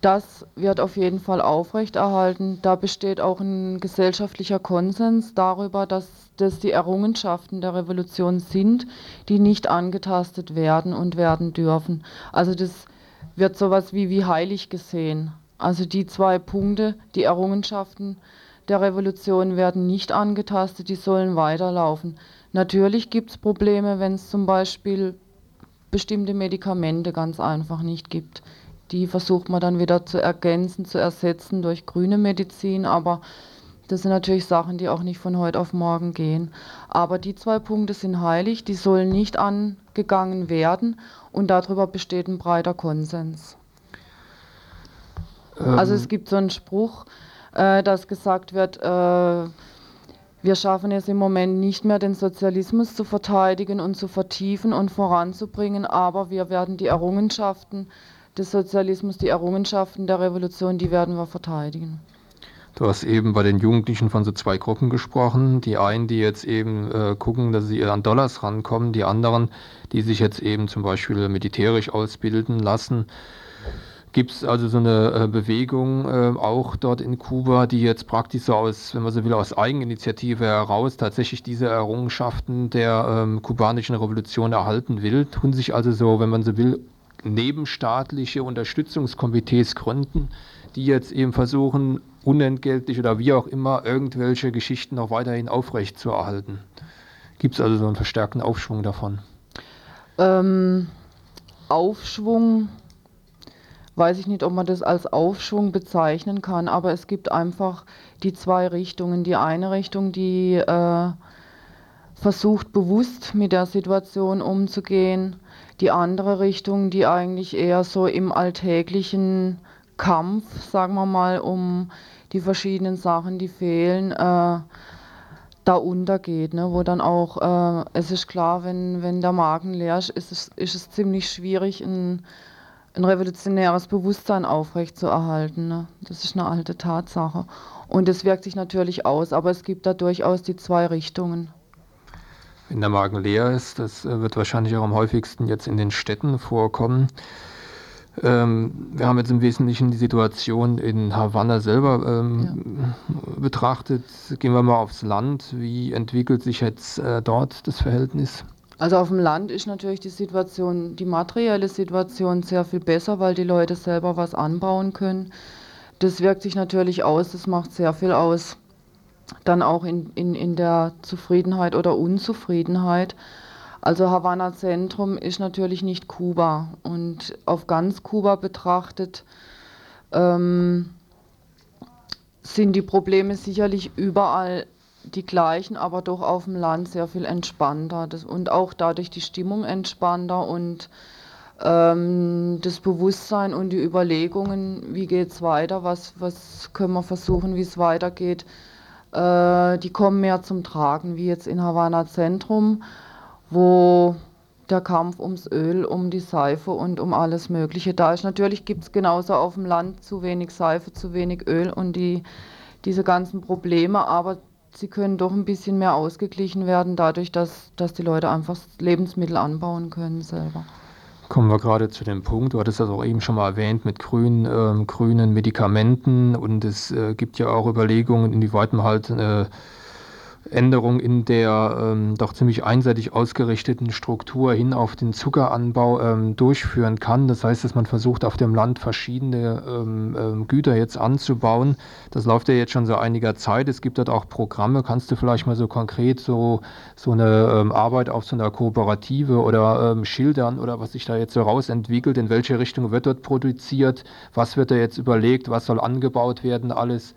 das wird auf jeden Fall aufrechterhalten. Da besteht auch ein gesellschaftlicher Konsens darüber, dass das die Errungenschaften der Revolution sind, die nicht angetastet werden und werden dürfen. Also das wird sowas wie, wie heilig gesehen. Also die zwei Punkte, die Errungenschaften der Revolution werden nicht angetastet, die sollen weiterlaufen. Natürlich gibt es Probleme, wenn es zum Beispiel bestimmte Medikamente ganz einfach nicht gibt. Die versucht man dann wieder zu ergänzen, zu ersetzen durch grüne Medizin, aber das sind natürlich Sachen, die auch nicht von heute auf morgen gehen. Aber die zwei Punkte sind heilig, die sollen nicht angegangen werden und darüber besteht ein breiter Konsens. Ähm also es gibt so einen Spruch, äh, dass gesagt wird, äh, wir schaffen es im Moment nicht mehr, den Sozialismus zu verteidigen und zu vertiefen und voranzubringen, aber wir werden die Errungenschaften des Sozialismus, die Errungenschaften der Revolution, die werden wir verteidigen. Du hast eben bei den Jugendlichen von so zwei Gruppen gesprochen. Die einen, die jetzt eben äh, gucken, dass sie an Dollars rankommen, die anderen, die sich jetzt eben zum Beispiel militärisch ausbilden lassen. Gibt es also so eine äh, Bewegung äh, auch dort in Kuba, die jetzt praktisch so aus, wenn man so will, aus Eigeninitiative heraus tatsächlich diese Errungenschaften der ähm, kubanischen Revolution erhalten will? Tun sich also so, wenn man so will, nebenstaatliche Unterstützungskomitees gründen, die jetzt eben versuchen, unentgeltlich oder wie auch immer irgendwelche Geschichten noch weiterhin aufrechtzuerhalten. Gibt es also so einen verstärkten Aufschwung davon? Ähm, Aufschwung weiß ich nicht, ob man das als Aufschwung bezeichnen kann, aber es gibt einfach die zwei Richtungen. Die eine Richtung, die äh, versucht bewusst mit der Situation umzugehen die andere Richtung, die eigentlich eher so im alltäglichen Kampf, sagen wir mal, um die verschiedenen Sachen, die fehlen, äh, da untergeht, ne? wo dann auch, äh, es ist klar, wenn, wenn der Magen leer ist, ist es, ist es ziemlich schwierig, ein, ein revolutionäres Bewusstsein aufrechtzuerhalten. Ne? Das ist eine alte Tatsache. Und das wirkt sich natürlich aus, aber es gibt da durchaus die zwei Richtungen wenn der Magen leer ist. Das äh, wird wahrscheinlich auch am häufigsten jetzt in den Städten vorkommen. Ähm, wir haben jetzt im Wesentlichen die Situation in Havanna selber ähm, ja. betrachtet. Gehen wir mal aufs Land. Wie entwickelt sich jetzt äh, dort das Verhältnis? Also auf dem Land ist natürlich die Situation, die materielle Situation sehr viel besser, weil die Leute selber was anbauen können. Das wirkt sich natürlich aus, das macht sehr viel aus. Dann auch in, in, in der Zufriedenheit oder Unzufriedenheit. Also Havanna Zentrum ist natürlich nicht Kuba. Und auf ganz Kuba betrachtet ähm, sind die Probleme sicherlich überall die gleichen, aber doch auf dem Land sehr viel entspannter das, und auch dadurch die Stimmung entspannter und ähm, das Bewusstsein und die Überlegungen, wie geht es weiter, was, was können wir versuchen, wie es weitergeht, äh, die kommen mehr zum Tragen, wie jetzt in Havanna Zentrum, wo der Kampf ums Öl, um die Seife und um alles Mögliche da ist. Natürlich gibt es genauso auf dem Land zu wenig Seife, zu wenig Öl und die, diese ganzen Probleme, aber sie können doch ein bisschen mehr ausgeglichen werden, dadurch, dass, dass die Leute einfach Lebensmittel anbauen können selber. Kommen wir gerade zu dem Punkt, du hattest das auch eben schon mal erwähnt mit grün, äh, grünen Medikamenten. Und es äh, gibt ja auch Überlegungen, inwieweit man halt äh, Änderung in der ähm, doch ziemlich einseitig ausgerichteten Struktur hin auf den Zuckeranbau ähm, durchführen kann. Das heißt, dass man versucht, auf dem Land verschiedene ähm, ähm, Güter jetzt anzubauen. Das läuft ja jetzt schon seit einiger Zeit. Es gibt dort auch Programme. Kannst du vielleicht mal so konkret so, so eine ähm, Arbeit auf so einer Kooperative oder ähm, schildern oder was sich da jetzt so rausentwickelt? In welche Richtung wird dort produziert? Was wird da jetzt überlegt? Was soll angebaut werden? Alles.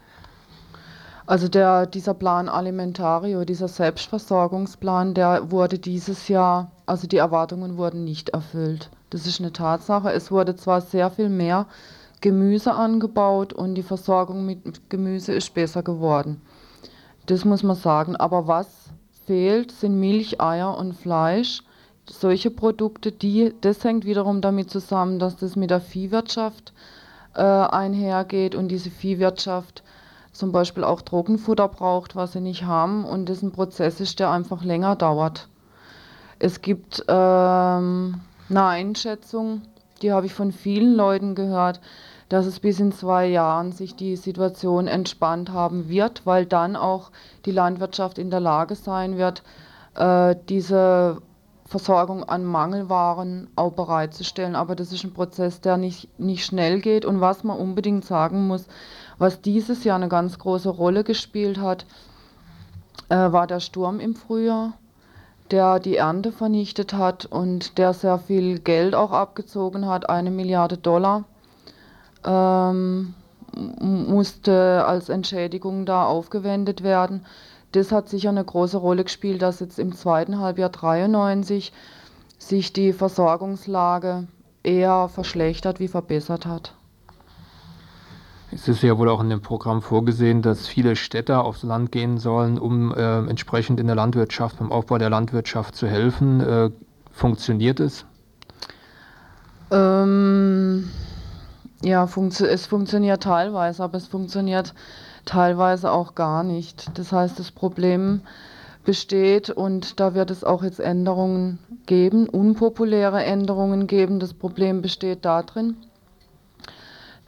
Also der, dieser Plan Alimentario, dieser Selbstversorgungsplan, der wurde dieses Jahr, also die Erwartungen wurden nicht erfüllt. Das ist eine Tatsache. Es wurde zwar sehr viel mehr Gemüse angebaut und die Versorgung mit Gemüse ist besser geworden. Das muss man sagen. Aber was fehlt, sind Milch, Eier und Fleisch. Solche Produkte, die, das hängt wiederum damit zusammen, dass das mit der Viehwirtschaft äh, einhergeht und diese Viehwirtschaft zum Beispiel auch Trockenfutter braucht, was sie nicht haben und das ein Prozess ist, der einfach länger dauert. Es gibt ähm, eine Einschätzung, die habe ich von vielen Leuten gehört, dass es bis in zwei Jahren sich die Situation entspannt haben wird, weil dann auch die Landwirtschaft in der Lage sein wird, äh, diese Versorgung an Mangelwaren auch bereitzustellen. Aber das ist ein Prozess, der nicht, nicht schnell geht. Und was man unbedingt sagen muss, was dieses Jahr eine ganz große Rolle gespielt hat, äh, war der Sturm im Frühjahr, der die Ernte vernichtet hat und der sehr viel Geld auch abgezogen hat, eine Milliarde Dollar. Ähm, musste als Entschädigung da aufgewendet werden. Das hat sicher eine große Rolle gespielt, dass jetzt im zweiten Halbjahr 93 sich die Versorgungslage eher verschlechtert wie verbessert hat. Es ist ja wohl auch in dem Programm vorgesehen, dass viele Städter aufs Land gehen sollen, um äh, entsprechend in der Landwirtschaft, beim Aufbau der Landwirtschaft zu helfen. Äh, funktioniert es? Ähm, ja, funktio es funktioniert teilweise, aber es funktioniert teilweise auch gar nicht. Das heißt, das Problem besteht und da wird es auch jetzt Änderungen geben, unpopuläre Änderungen geben. Das Problem besteht darin,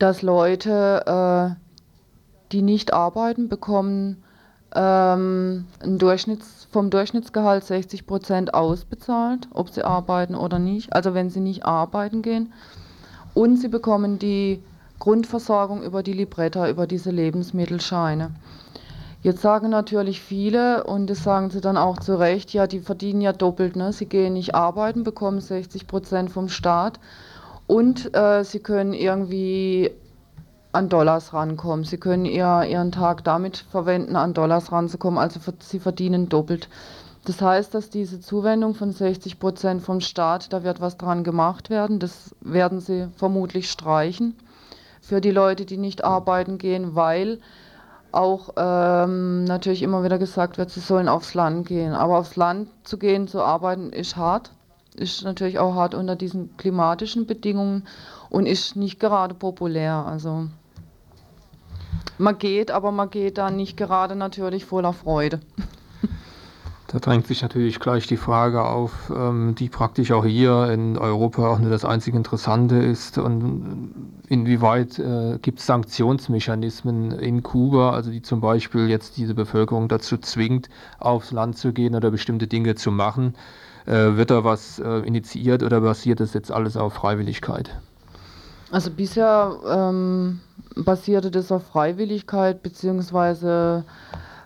dass Leute, äh, die nicht arbeiten, bekommen ähm, Durchschnitts, vom Durchschnittsgehalt 60 Prozent ausbezahlt, ob sie arbeiten oder nicht. Also wenn sie nicht arbeiten gehen. Und sie bekommen die Grundversorgung über die Libretta, über diese Lebensmittelscheine. Jetzt sagen natürlich viele, und das sagen sie dann auch zu Recht, ja, die verdienen ja doppelt. Ne? Sie gehen nicht arbeiten, bekommen 60 Prozent vom Staat und äh, sie können irgendwie an Dollars rankommen. Sie können ihr, ihren Tag damit verwenden, an Dollars ranzukommen. Also sie verdienen doppelt. Das heißt, dass diese Zuwendung von 60 Prozent vom Staat, da wird was dran gemacht werden. Das werden sie vermutlich streichen für die Leute, die nicht arbeiten gehen, weil auch ähm, natürlich immer wieder gesagt wird, sie sollen aufs Land gehen. Aber aufs Land zu gehen, zu arbeiten, ist hart ist natürlich auch hart unter diesen klimatischen Bedingungen und ist nicht gerade populär. Also man geht, aber man geht da nicht gerade natürlich voller Freude. Da drängt sich natürlich gleich die Frage auf, ähm, die praktisch auch hier in Europa auch nur das einzige Interessante ist. Und inwieweit äh, gibt es Sanktionsmechanismen in Kuba, also die zum Beispiel jetzt diese Bevölkerung dazu zwingt, aufs Land zu gehen oder bestimmte Dinge zu machen? Äh, wird da was äh, initiiert oder basiert das jetzt alles auf Freiwilligkeit? Also bisher ähm, basierte das auf Freiwilligkeit, beziehungsweise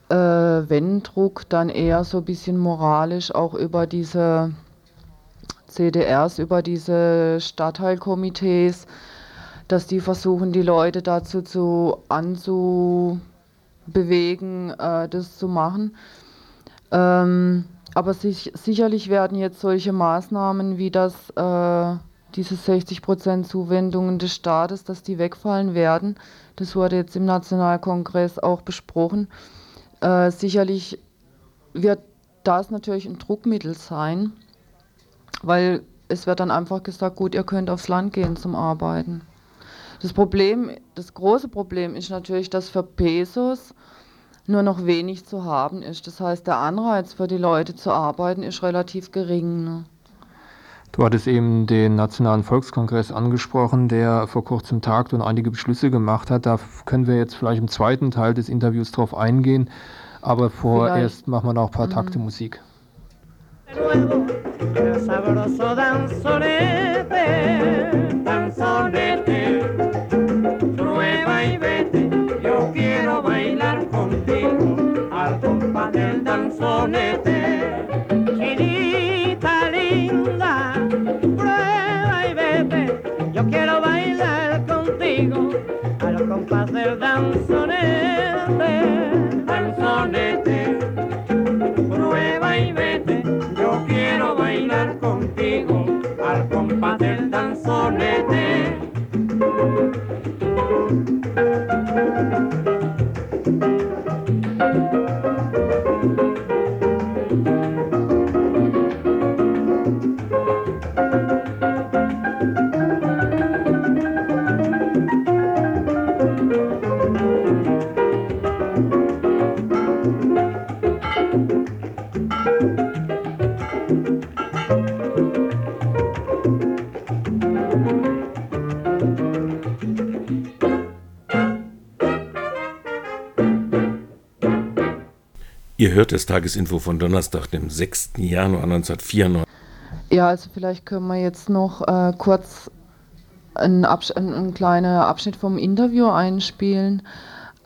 äh, wenn Druck, dann eher so ein bisschen moralisch auch über diese CDRs, über diese Stadtteilkomitees, dass die versuchen, die Leute dazu zu anzubewegen, äh, das zu machen. Ähm, aber sich, sicherlich werden jetzt solche Maßnahmen wie das, äh, diese 60% Zuwendungen des Staates, dass die wegfallen werden. Das wurde jetzt im Nationalkongress auch besprochen. Äh, sicherlich wird das natürlich ein Druckmittel sein, weil es wird dann einfach gesagt, gut, ihr könnt aufs Land gehen zum Arbeiten. Das Problem, das große Problem ist natürlich, dass für Pesos nur noch wenig zu haben ist. Das heißt, der Anreiz für die Leute zu arbeiten ist relativ gering. Ne? Du hattest eben den Nationalen Volkskongress angesprochen, der vor kurzem tagt und einige Beschlüsse gemacht hat. Da können wir jetzt vielleicht im zweiten Teil des Interviews drauf eingehen. Aber vorerst vielleicht. machen wir noch ein paar mhm. Takte Musik. Sabroso danzonete, danzonete. Chinita linda, prueba y vete, yo quiero bailar contigo al compás del danzonete, danzonete. Prueba y vete, yo quiero bailar contigo al compás del danzonete. Ihr hört das Tagesinfo von Donnerstag, dem 6. Januar 1994. Ja, also vielleicht können wir jetzt noch äh, kurz einen, Absch einen kleinen Abschnitt vom Interview einspielen.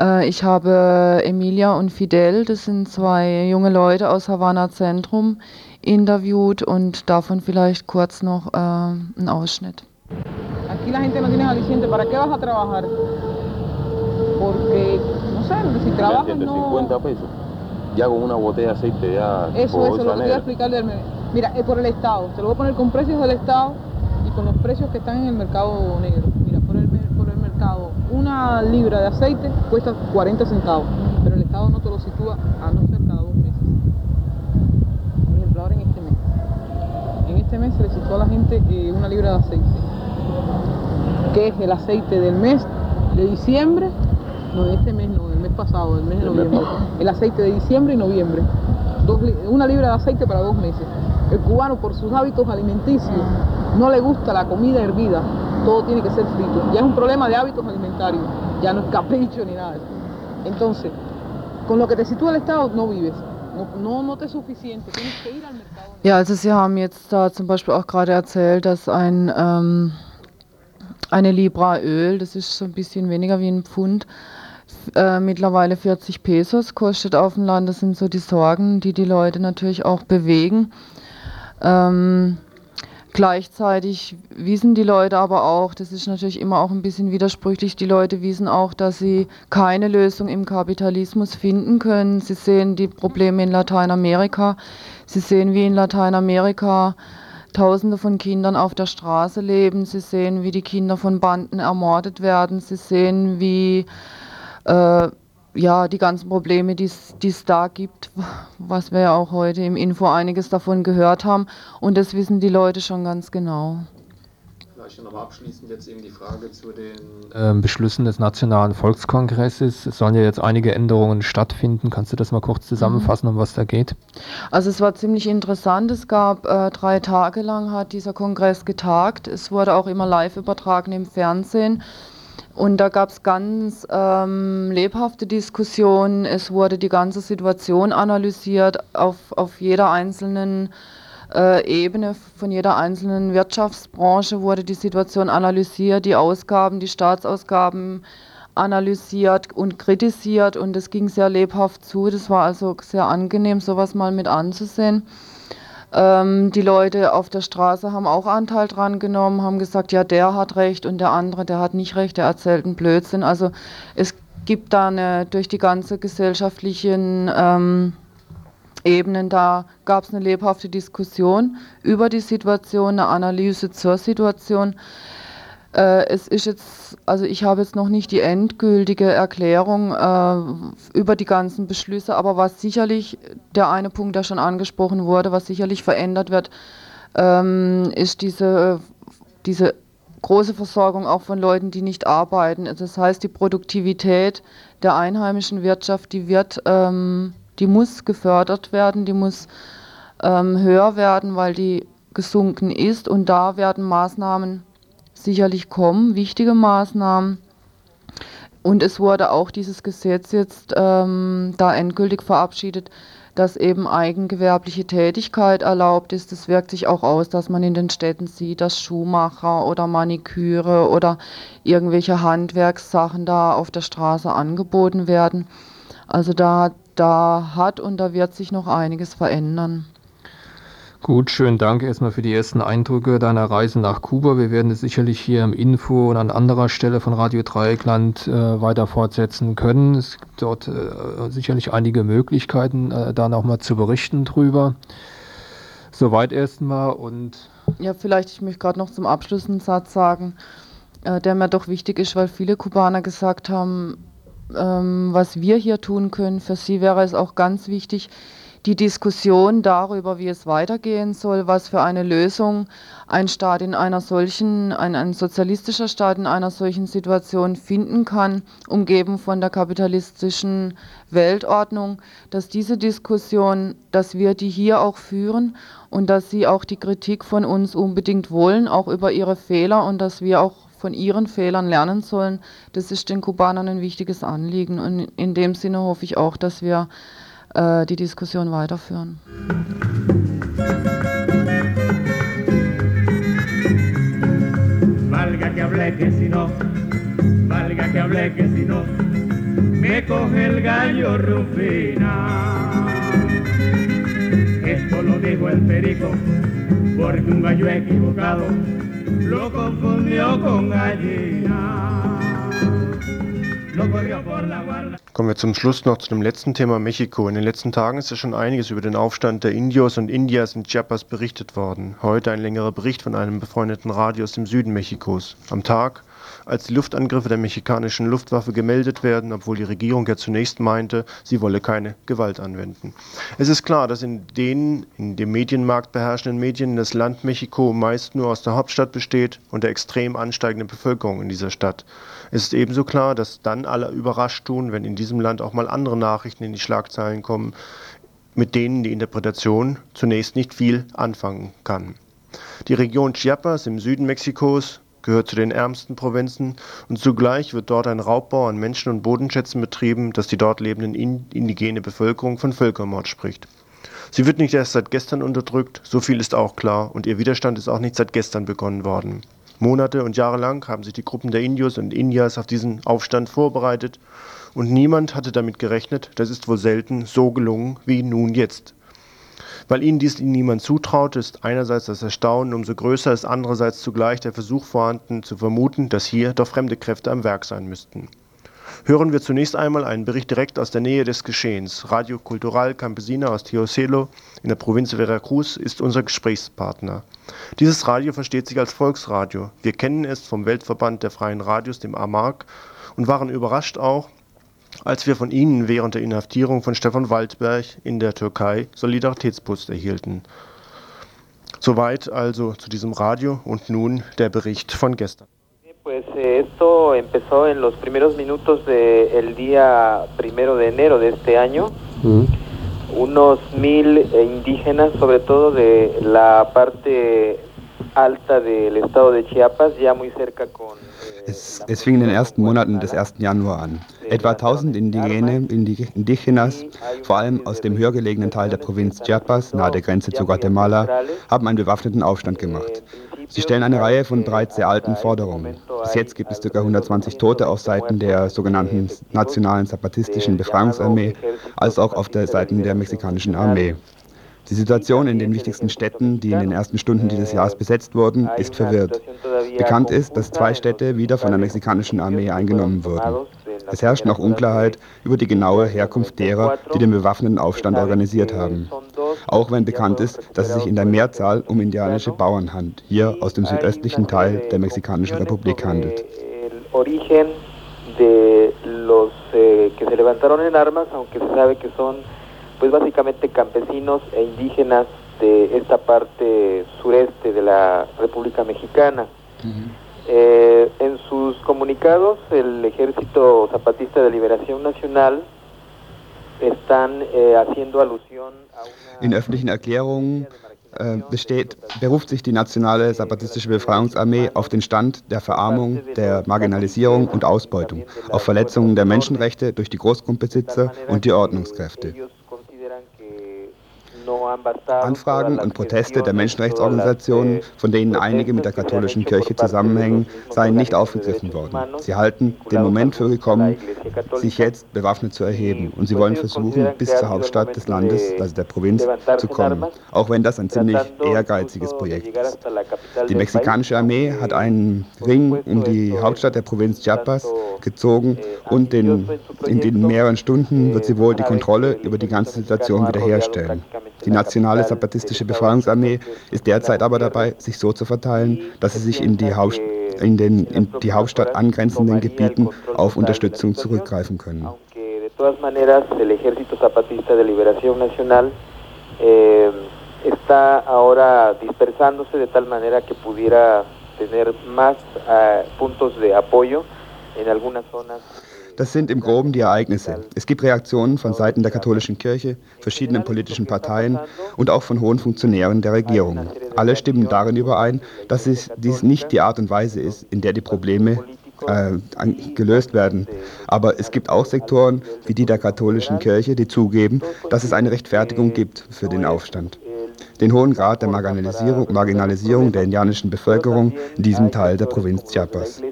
Äh, ich habe Emilia und Fidel, das sind zwei junge Leute aus Havanna Zentrum, interviewt und davon vielleicht kurz noch äh, einen Ausschnitt. Aquí la gente no tiene aliciente. ¿Para qué vas a trabajar? Porque, no sé, si trabajas no... ya con una botella de aceite ya. Eso, eso, lo que voy a explicarle. Mira, es por el Estado. Te lo voy a poner con precios del Estado y con los precios que están en el mercado negro. Mira, por el, por el mercado, una libra de aceite cuesta 40 centavos, pero el Estado no te lo sitúa a no ser cada dos meses. Por ejemplo, ahora en este mes. En este mes se le sitúa a la gente eh, una libra de aceite, que es el aceite del mes de diciembre, no, de este mes no, pasado, el mes de noviembre. El aceite de diciembre y noviembre. Dos, una libra de aceite para dos meses. El cubano, por sus hábitos alimenticios, no le gusta la comida hervida. Todo tiene que ser frito. Ya es un problema de hábitos alimentarios. Ya no es capricho ni nada. Entonces, con lo que te sitúa el Estado, no vives. No, no, te suficiente, tienes que ir al mercado. Ja, also Sie haben jetzt da zum Beispiel auch gerade erzählt, dass ein, ähm, eine Libra Öl, das ist so ein bisschen weniger wie ein Pfund, äh, mittlerweile 40 Pesos kostet auf dem Land. Das sind so die Sorgen, die die Leute natürlich auch bewegen. Ähm, gleichzeitig wissen die Leute aber auch, das ist natürlich immer auch ein bisschen widersprüchlich, die Leute wissen auch, dass sie keine Lösung im Kapitalismus finden können. Sie sehen die Probleme in Lateinamerika. Sie sehen, wie in Lateinamerika Tausende von Kindern auf der Straße leben. Sie sehen, wie die Kinder von Banden ermordet werden. Sie sehen, wie äh, ja, die ganzen Probleme, die es da gibt, was wir ja auch heute im Info einiges davon gehört haben. Und das wissen die Leute schon ganz genau. Vielleicht noch abschließend jetzt eben die Frage zu den ähm, Beschlüssen des Nationalen Volkskongresses. Es sollen ja jetzt einige Änderungen stattfinden. Kannst du das mal kurz zusammenfassen, mhm. um was da geht? Also es war ziemlich interessant. Es gab äh, drei Tage lang hat dieser Kongress getagt. Es wurde auch immer live übertragen im Fernsehen. Und da gab es ganz ähm, lebhafte Diskussionen. Es wurde die ganze Situation analysiert auf, auf jeder einzelnen äh, Ebene von jeder einzelnen Wirtschaftsbranche wurde die Situation analysiert, die Ausgaben, die Staatsausgaben analysiert und kritisiert und es ging sehr lebhaft zu. Das war also sehr angenehm, sowas mal mit anzusehen. Ähm, die Leute auf der Straße haben auch Anteil dran genommen, haben gesagt, ja, der hat recht und der andere, der hat nicht recht, der erzählt einen Blödsinn. Also es gibt da eine, durch die ganze gesellschaftlichen ähm, Ebenen, da gab es eine lebhafte Diskussion über die Situation, eine Analyse zur Situation. Äh, es ist jetzt, also ich habe jetzt noch nicht die endgültige Erklärung äh, über die ganzen Beschlüsse, aber was sicherlich, der eine Punkt, der schon angesprochen wurde, was sicherlich verändert wird, ähm, ist diese, diese große Versorgung auch von Leuten, die nicht arbeiten. Das heißt, die Produktivität der einheimischen Wirtschaft, die wird, ähm, die muss gefördert werden, die muss ähm, höher werden, weil die gesunken ist und da werden Maßnahmen sicherlich kommen, wichtige Maßnahmen. Und es wurde auch dieses Gesetz jetzt ähm, da endgültig verabschiedet, dass eben eigengewerbliche Tätigkeit erlaubt ist. Das wirkt sich auch aus, dass man in den Städten sieht, dass Schuhmacher oder Maniküre oder irgendwelche Handwerkssachen da auf der Straße angeboten werden. Also da, da hat und da wird sich noch einiges verändern. Gut, schönen Dank erstmal für die ersten Eindrücke deiner Reise nach Kuba. Wir werden es sicherlich hier im Info und an anderer Stelle von Radio Dreieckland äh, weiter fortsetzen können. Es gibt dort äh, sicherlich einige Möglichkeiten, äh, da nochmal zu berichten drüber. Soweit erstmal und. Ja, vielleicht, ich möchte gerade noch zum Abschluss einen Satz sagen, äh, der mir doch wichtig ist, weil viele Kubaner gesagt haben, ähm, was wir hier tun können. Für sie wäre es auch ganz wichtig, die Diskussion darüber, wie es weitergehen soll, was für eine Lösung ein Staat in einer solchen, ein, ein sozialistischer Staat in einer solchen Situation finden kann, umgeben von der kapitalistischen Weltordnung, dass diese Diskussion, dass wir die hier auch führen und dass sie auch die Kritik von uns unbedingt wollen, auch über ihre Fehler und dass wir auch von ihren Fehlern lernen sollen, das ist den Kubanern ein wichtiges Anliegen. Und in dem Sinne hoffe ich auch, dass wir äh, die Diskussion weiterführen. Valga que hablé que si no, valga que hablé que si no, me coge el gallo Rufina. Esto lo dijo el perico, porque un gallo equivocado lo confundió con gallina. Kommen wir zum Schluss noch zu dem letzten Thema Mexiko. In den letzten Tagen ist ja schon einiges über den Aufstand der Indios und Indias in Chiapas berichtet worden. Heute ein längerer Bericht von einem befreundeten Radio aus dem Süden Mexikos. Am Tag, als die Luftangriffe der mexikanischen Luftwaffe gemeldet werden, obwohl die Regierung ja zunächst meinte, sie wolle keine Gewalt anwenden. Es ist klar, dass in den in dem Medienmarkt beherrschenden Medien das Land Mexiko meist nur aus der Hauptstadt besteht und der extrem ansteigenden Bevölkerung in dieser Stadt. Es ist ebenso klar, dass dann alle überrascht tun, wenn in diesem Land auch mal andere Nachrichten in die Schlagzeilen kommen, mit denen die Interpretation zunächst nicht viel anfangen kann. Die Region Chiapas im Süden Mexikos gehört zu den ärmsten Provinzen und zugleich wird dort ein Raubbau an Menschen und Bodenschätzen betrieben, das die dort lebenden indigene Bevölkerung von Völkermord spricht. Sie wird nicht erst seit gestern unterdrückt, so viel ist auch klar, und ihr Widerstand ist auch nicht seit gestern begonnen worden. Monate und Jahre lang haben sich die Gruppen der Indios und Indias auf diesen Aufstand vorbereitet und niemand hatte damit gerechnet, das ist wohl selten so gelungen wie nun jetzt. Weil ihnen dies niemand zutraut, ist einerseits das Erstaunen umso größer, ist andererseits zugleich der Versuch vorhanden zu vermuten, dass hier doch fremde Kräfte am Werk sein müssten. Hören wir zunächst einmal einen Bericht direkt aus der Nähe des Geschehens. Radio Cultural Campesina aus Teocelo in der Provinz Veracruz ist unser Gesprächspartner. Dieses Radio versteht sich als Volksradio. Wir kennen es vom Weltverband der freien Radios, dem AMARC, und waren überrascht auch, als wir von Ihnen während der Inhaftierung von Stefan Waldberg in der Türkei Solidaritätspost erhielten. Soweit also zu diesem Radio und nun der Bericht von gestern. Pues eh, esto empezó en los primeros minutos del día primero de enero de este año. Mm. Unos mil indígenas, sobre todo de la parte alta del estado de Chiapas, ya muy cerca con Es, es, fing in den ersten Monaten des 1. Januar an. Etwa 1000 Indigene, Indigenas, vor allem aus dem höher gelegenen Teil der Provinz Chiapas, nahe der Grenze zu Guatemala, haben einen bewaffneten Aufstand gemacht. Sie stellen eine Reihe von bereits sehr alten Forderungen. Bis jetzt gibt es ca. 120 Tote auf Seiten der sogenannten Nationalen Zapatistischen Befreiungsarmee, als auch auf der Seite der mexikanischen Armee. Die Situation in den wichtigsten Städten, die in den ersten Stunden dieses Jahres besetzt wurden, ist verwirrt. Bekannt ist, dass zwei Städte wieder von der mexikanischen Armee eingenommen wurden. Es herrscht noch Unklarheit über die genaue Herkunft derer, die den bewaffneten Aufstand organisiert haben. Auch wenn bekannt ist, dass es sich in der Mehrzahl um indianische Bauern handelt, hier aus dem südöstlichen Teil der mexikanischen Republik handelt. de los eh, que se levantaron en armas, aunque se sabe que son pues básicamente campesinos e indígenas de esta parte sureste de la República Mexicana. eh, en sus comunicados, el Ejército Zapatista de Liberación Nacional están eh, haciendo alusión a una... In öffentlichen Erklärungen äh, besteht, beruft sich die Nationale Zapatistische Befreiungsarmee auf den Stand der Verarmung, der Marginalisierung und Ausbeutung, auf Verletzungen der Menschenrechte durch die Großgrundbesitzer und die Ordnungskräfte. Anfragen und Proteste der Menschenrechtsorganisationen, von denen einige mit der katholischen Kirche zusammenhängen, seien nicht aufgegriffen worden. Sie halten den Moment für gekommen, sich jetzt bewaffnet zu erheben und sie wollen versuchen, bis zur Hauptstadt des Landes, also der Provinz, zu kommen, auch wenn das ein ziemlich ehrgeiziges Projekt ist. Die mexikanische Armee hat einen Ring um die Hauptstadt der Provinz Chiapas gezogen und den, in den mehreren Stunden wird sie wohl die Kontrolle über die ganze Situation wiederherstellen. Die nationale Zapatistische Befreiungsarmee ist derzeit aber dabei, sich so zu verteilen, dass sie sich in die, Haus in den in die Hauptstadt angrenzenden Gebieten auf Unterstützung zurückgreifen können. Eh, está ahora dispersándose de tal manera que pudiera tener más uh, puntos de apoyo. Das sind im Groben die Ereignisse. Es gibt Reaktionen von Seiten der katholischen Kirche, verschiedenen politischen Parteien und auch von hohen Funktionären der Regierung. Alle stimmen darin überein, dass es, dies nicht die Art und Weise ist, in der die Probleme äh, gelöst werden. Aber es gibt auch Sektoren wie die der katholischen Kirche, die zugeben, dass es eine Rechtfertigung gibt für den Aufstand. Den hohen Grad der Marginalisierung, Marginalisierung der indianischen Bevölkerung in diesem Teil der Provinz Chiapas.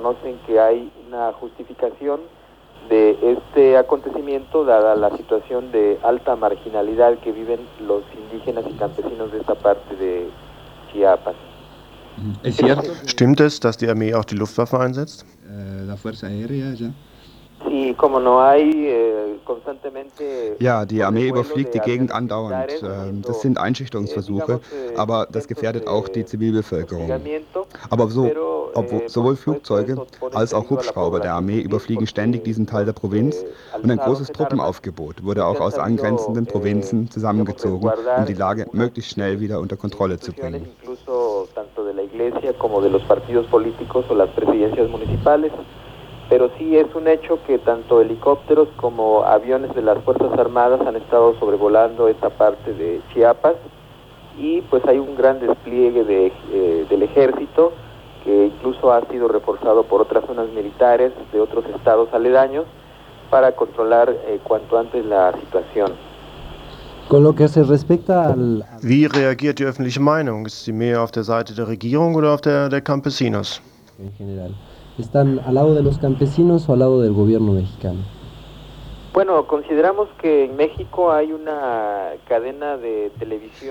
Una justificación de este acontecimiento dada la situación de alta marginalidad que viven los indígenas y campesinos de esta parte de Chiapas. Stimmt es, dass die Armee auch die Luftwaffe einsetzt? Äh, la Fuerza Aérea, ja. Sí, como no hay eh, constantemente. Ja, die Armee überfliegt die Gegend andauernd. Ähm, das sind Einschüchterungsversuche, eh, aber das gefährdet auch die Zivilbevölkerung. Aber so, obwohl, sowohl Flugzeuge als auch Hubschrauber der Armee überfliegen ständig diesen Teil der Provinz und ein großes Truppenaufgebot wurde auch aus angrenzenden Provinzen zusammengezogen, um die Lage möglichst schnell wieder unter Kontrolle zu bringen. pero sí es un hecho que tanto helicópteros como aviones de las Fuerzas Armadas han estado sobrevolando esta parte de Chiapas y pues hay un gran despliegue de, eh, del ejército que incluso ha sido reforzado por otras zonas militares de otros estados aledaños para controlar eh, cuanto antes la situación. Con lo que se respecta al... Wie reagiert die öffentliche Meinung? Ist sie mehr auf der Seite der Regierung oder auf der der Campesinos? En general. ¿Están al lado de los campesinos o al lado del gobierno mexicano?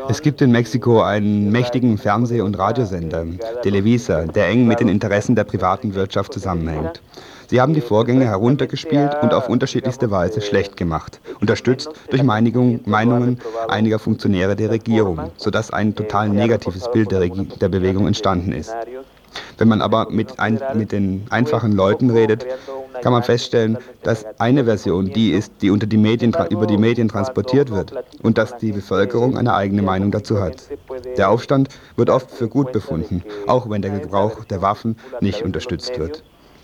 Es gibt in Mexiko einen mächtigen Fernseh- und Radiosender, Televisa, der eng mit den Interessen der privaten Wirtschaft zusammenhängt. Sie haben die Vorgänge heruntergespielt und auf unterschiedlichste Weise schlecht gemacht, unterstützt durch Meinungen einiger Funktionäre der Regierung, sodass ein total negatives Bild der, der Bewegung entstanden ist. Wenn man aber mit, ein, mit den einfachen Leuten redet, kann man feststellen, dass eine Version die ist, die unter die Medien, über die Medien transportiert wird und dass die Bevölkerung eine eigene Meinung dazu hat. Der Aufstand wird oft für gut befunden, auch wenn der Gebrauch der Waffen nicht unterstützt wird.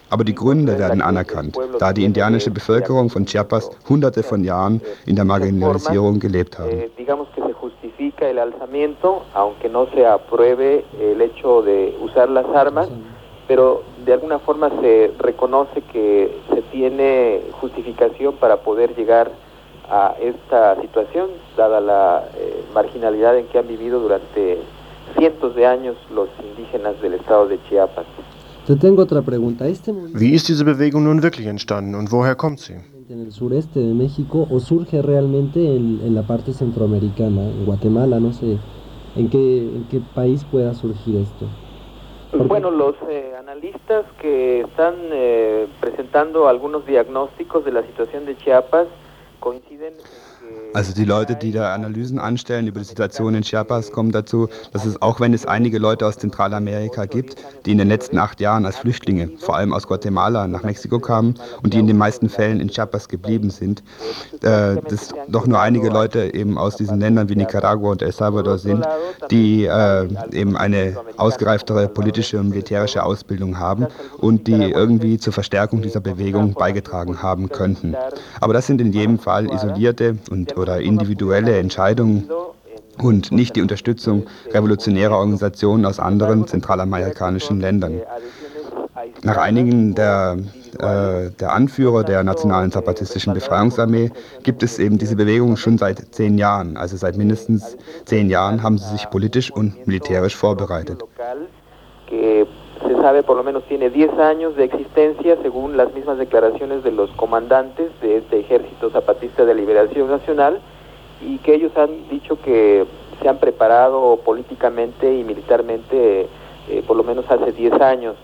Aber die Gründe werden anerkannt, da die indianische Bevölkerung von Chiapas hunderte von Jahren in der Marginalisierung gelebt haben. Justifica el alzamiento, aunque no se apruebe el hecho de usar las armas, pero de alguna forma se reconoce que se tiene justificación para poder llegar a esta situación, dada la eh, marginalidad en que han vivido durante cientos de años los indígenas del estado de Chiapas. Te tengo otra pregunta. Este Wie ist diese Bewegung nun wirklich entstanden und woher kommt sie? En el sureste de México o surge realmente en, la parte centroamericana, en Guatemala, no sé, en qué, en qué país pueda surgir esto? Bueno, los eh, analistas que están eh, presentando algunos diagnósticos de la situación de Chiapas coinciden Also die Leute, die da Analysen anstellen über die Situation in Chiapas, kommen dazu, dass es, auch wenn es einige Leute aus Zentralamerika gibt, die in den letzten acht Jahren als Flüchtlinge, vor allem aus Guatemala, nach Mexiko kamen und die in den meisten Fällen in Chiapas geblieben sind, äh, dass doch nur einige Leute eben aus diesen Ländern wie Nicaragua und El Salvador sind, die äh, eben eine ausgereiftere politische und militärische Ausbildung haben und die irgendwie zur Verstärkung dieser Bewegung beigetragen haben könnten. Aber das sind in jedem Fall isolierte und oder individuelle Entscheidungen und nicht die Unterstützung revolutionärer Organisationen aus anderen zentralamerikanischen Ländern. Nach einigen der, äh, der Anführer der Nationalen Zapatistischen Befreiungsarmee gibt es eben diese Bewegung schon seit zehn Jahren. Also seit mindestens zehn Jahren haben sie sich politisch und militärisch vorbereitet. Se sabe por lo menos tiene 10 años de existencia según las mismas declaraciones de los comandantes de este ejército zapatista de liberación nacional y que ellos han dicho que se han preparado políticamente y militarmente eh, por lo menos hace 10 años.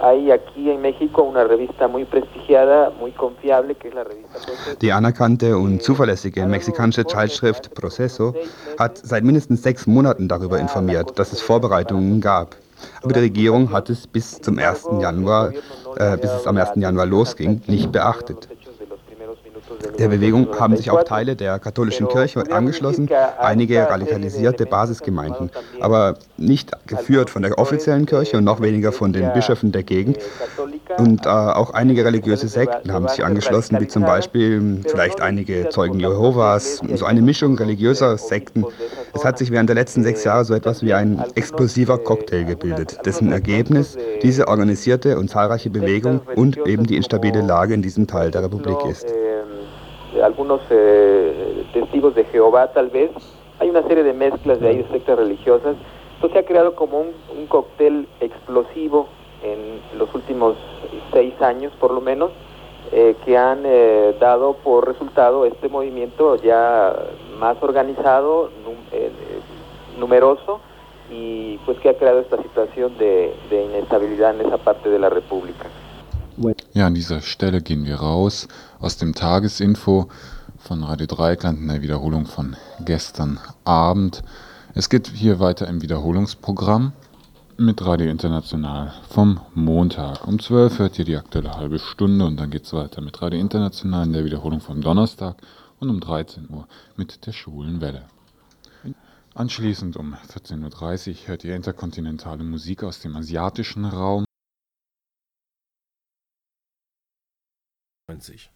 Hay aquí en México una revista muy prestigiada, muy confiable, que es la revista Proceso. Die anerkannte und zuverlässige mexikanische Zeitschrift Proceso hat seit mindestens sechs Monaten darüber informiert, dass es Vorbereitungen gab. Aber die Regierung hat es bis zum 1. Januar, äh, bis es am 1. Januar losging, nicht beachtet. Der Bewegung haben sich auch Teile der katholischen Kirche angeschlossen, einige radikalisierte Basisgemeinden, aber nicht geführt von der offiziellen Kirche und noch weniger von den Bischöfen der Gegend. Und äh, auch einige religiöse Sekten haben sich angeschlossen, wie zum Beispiel vielleicht einige Zeugen Jehovas, so eine Mischung religiöser Sekten. Es hat sich während der letzten sechs Jahre so etwas wie ein explosiver Cocktail gebildet, dessen Ergebnis diese organisierte und zahlreiche Bewegung und eben die instabile Lage in diesem Teil der Republik ist. Algunos eh, testigos de Jehová tal vez. Hay una serie de mezclas de ahí de sectas religiosas. Esto se ha creado como un, un cóctel explosivo en los últimos seis años por lo menos, eh, que han eh, dado por resultado este movimiento ya más organizado, num, eh, numeroso, y pues que ha creado esta situación de inestabilidad en esa parte de la República. Ja, an dieser Stelle gehen wir raus aus dem Tagesinfo von Radio Dreieckland in der Wiederholung von gestern Abend. Es geht hier weiter im Wiederholungsprogramm mit Radio International vom Montag. Um 12 hört ihr die aktuelle halbe Stunde und dann geht es weiter mit Radio International in der Wiederholung vom Donnerstag und um 13 Uhr mit der schwulen Welle. Anschließend um 14.30 Uhr hört ihr interkontinentale Musik aus dem asiatischen Raum. 90.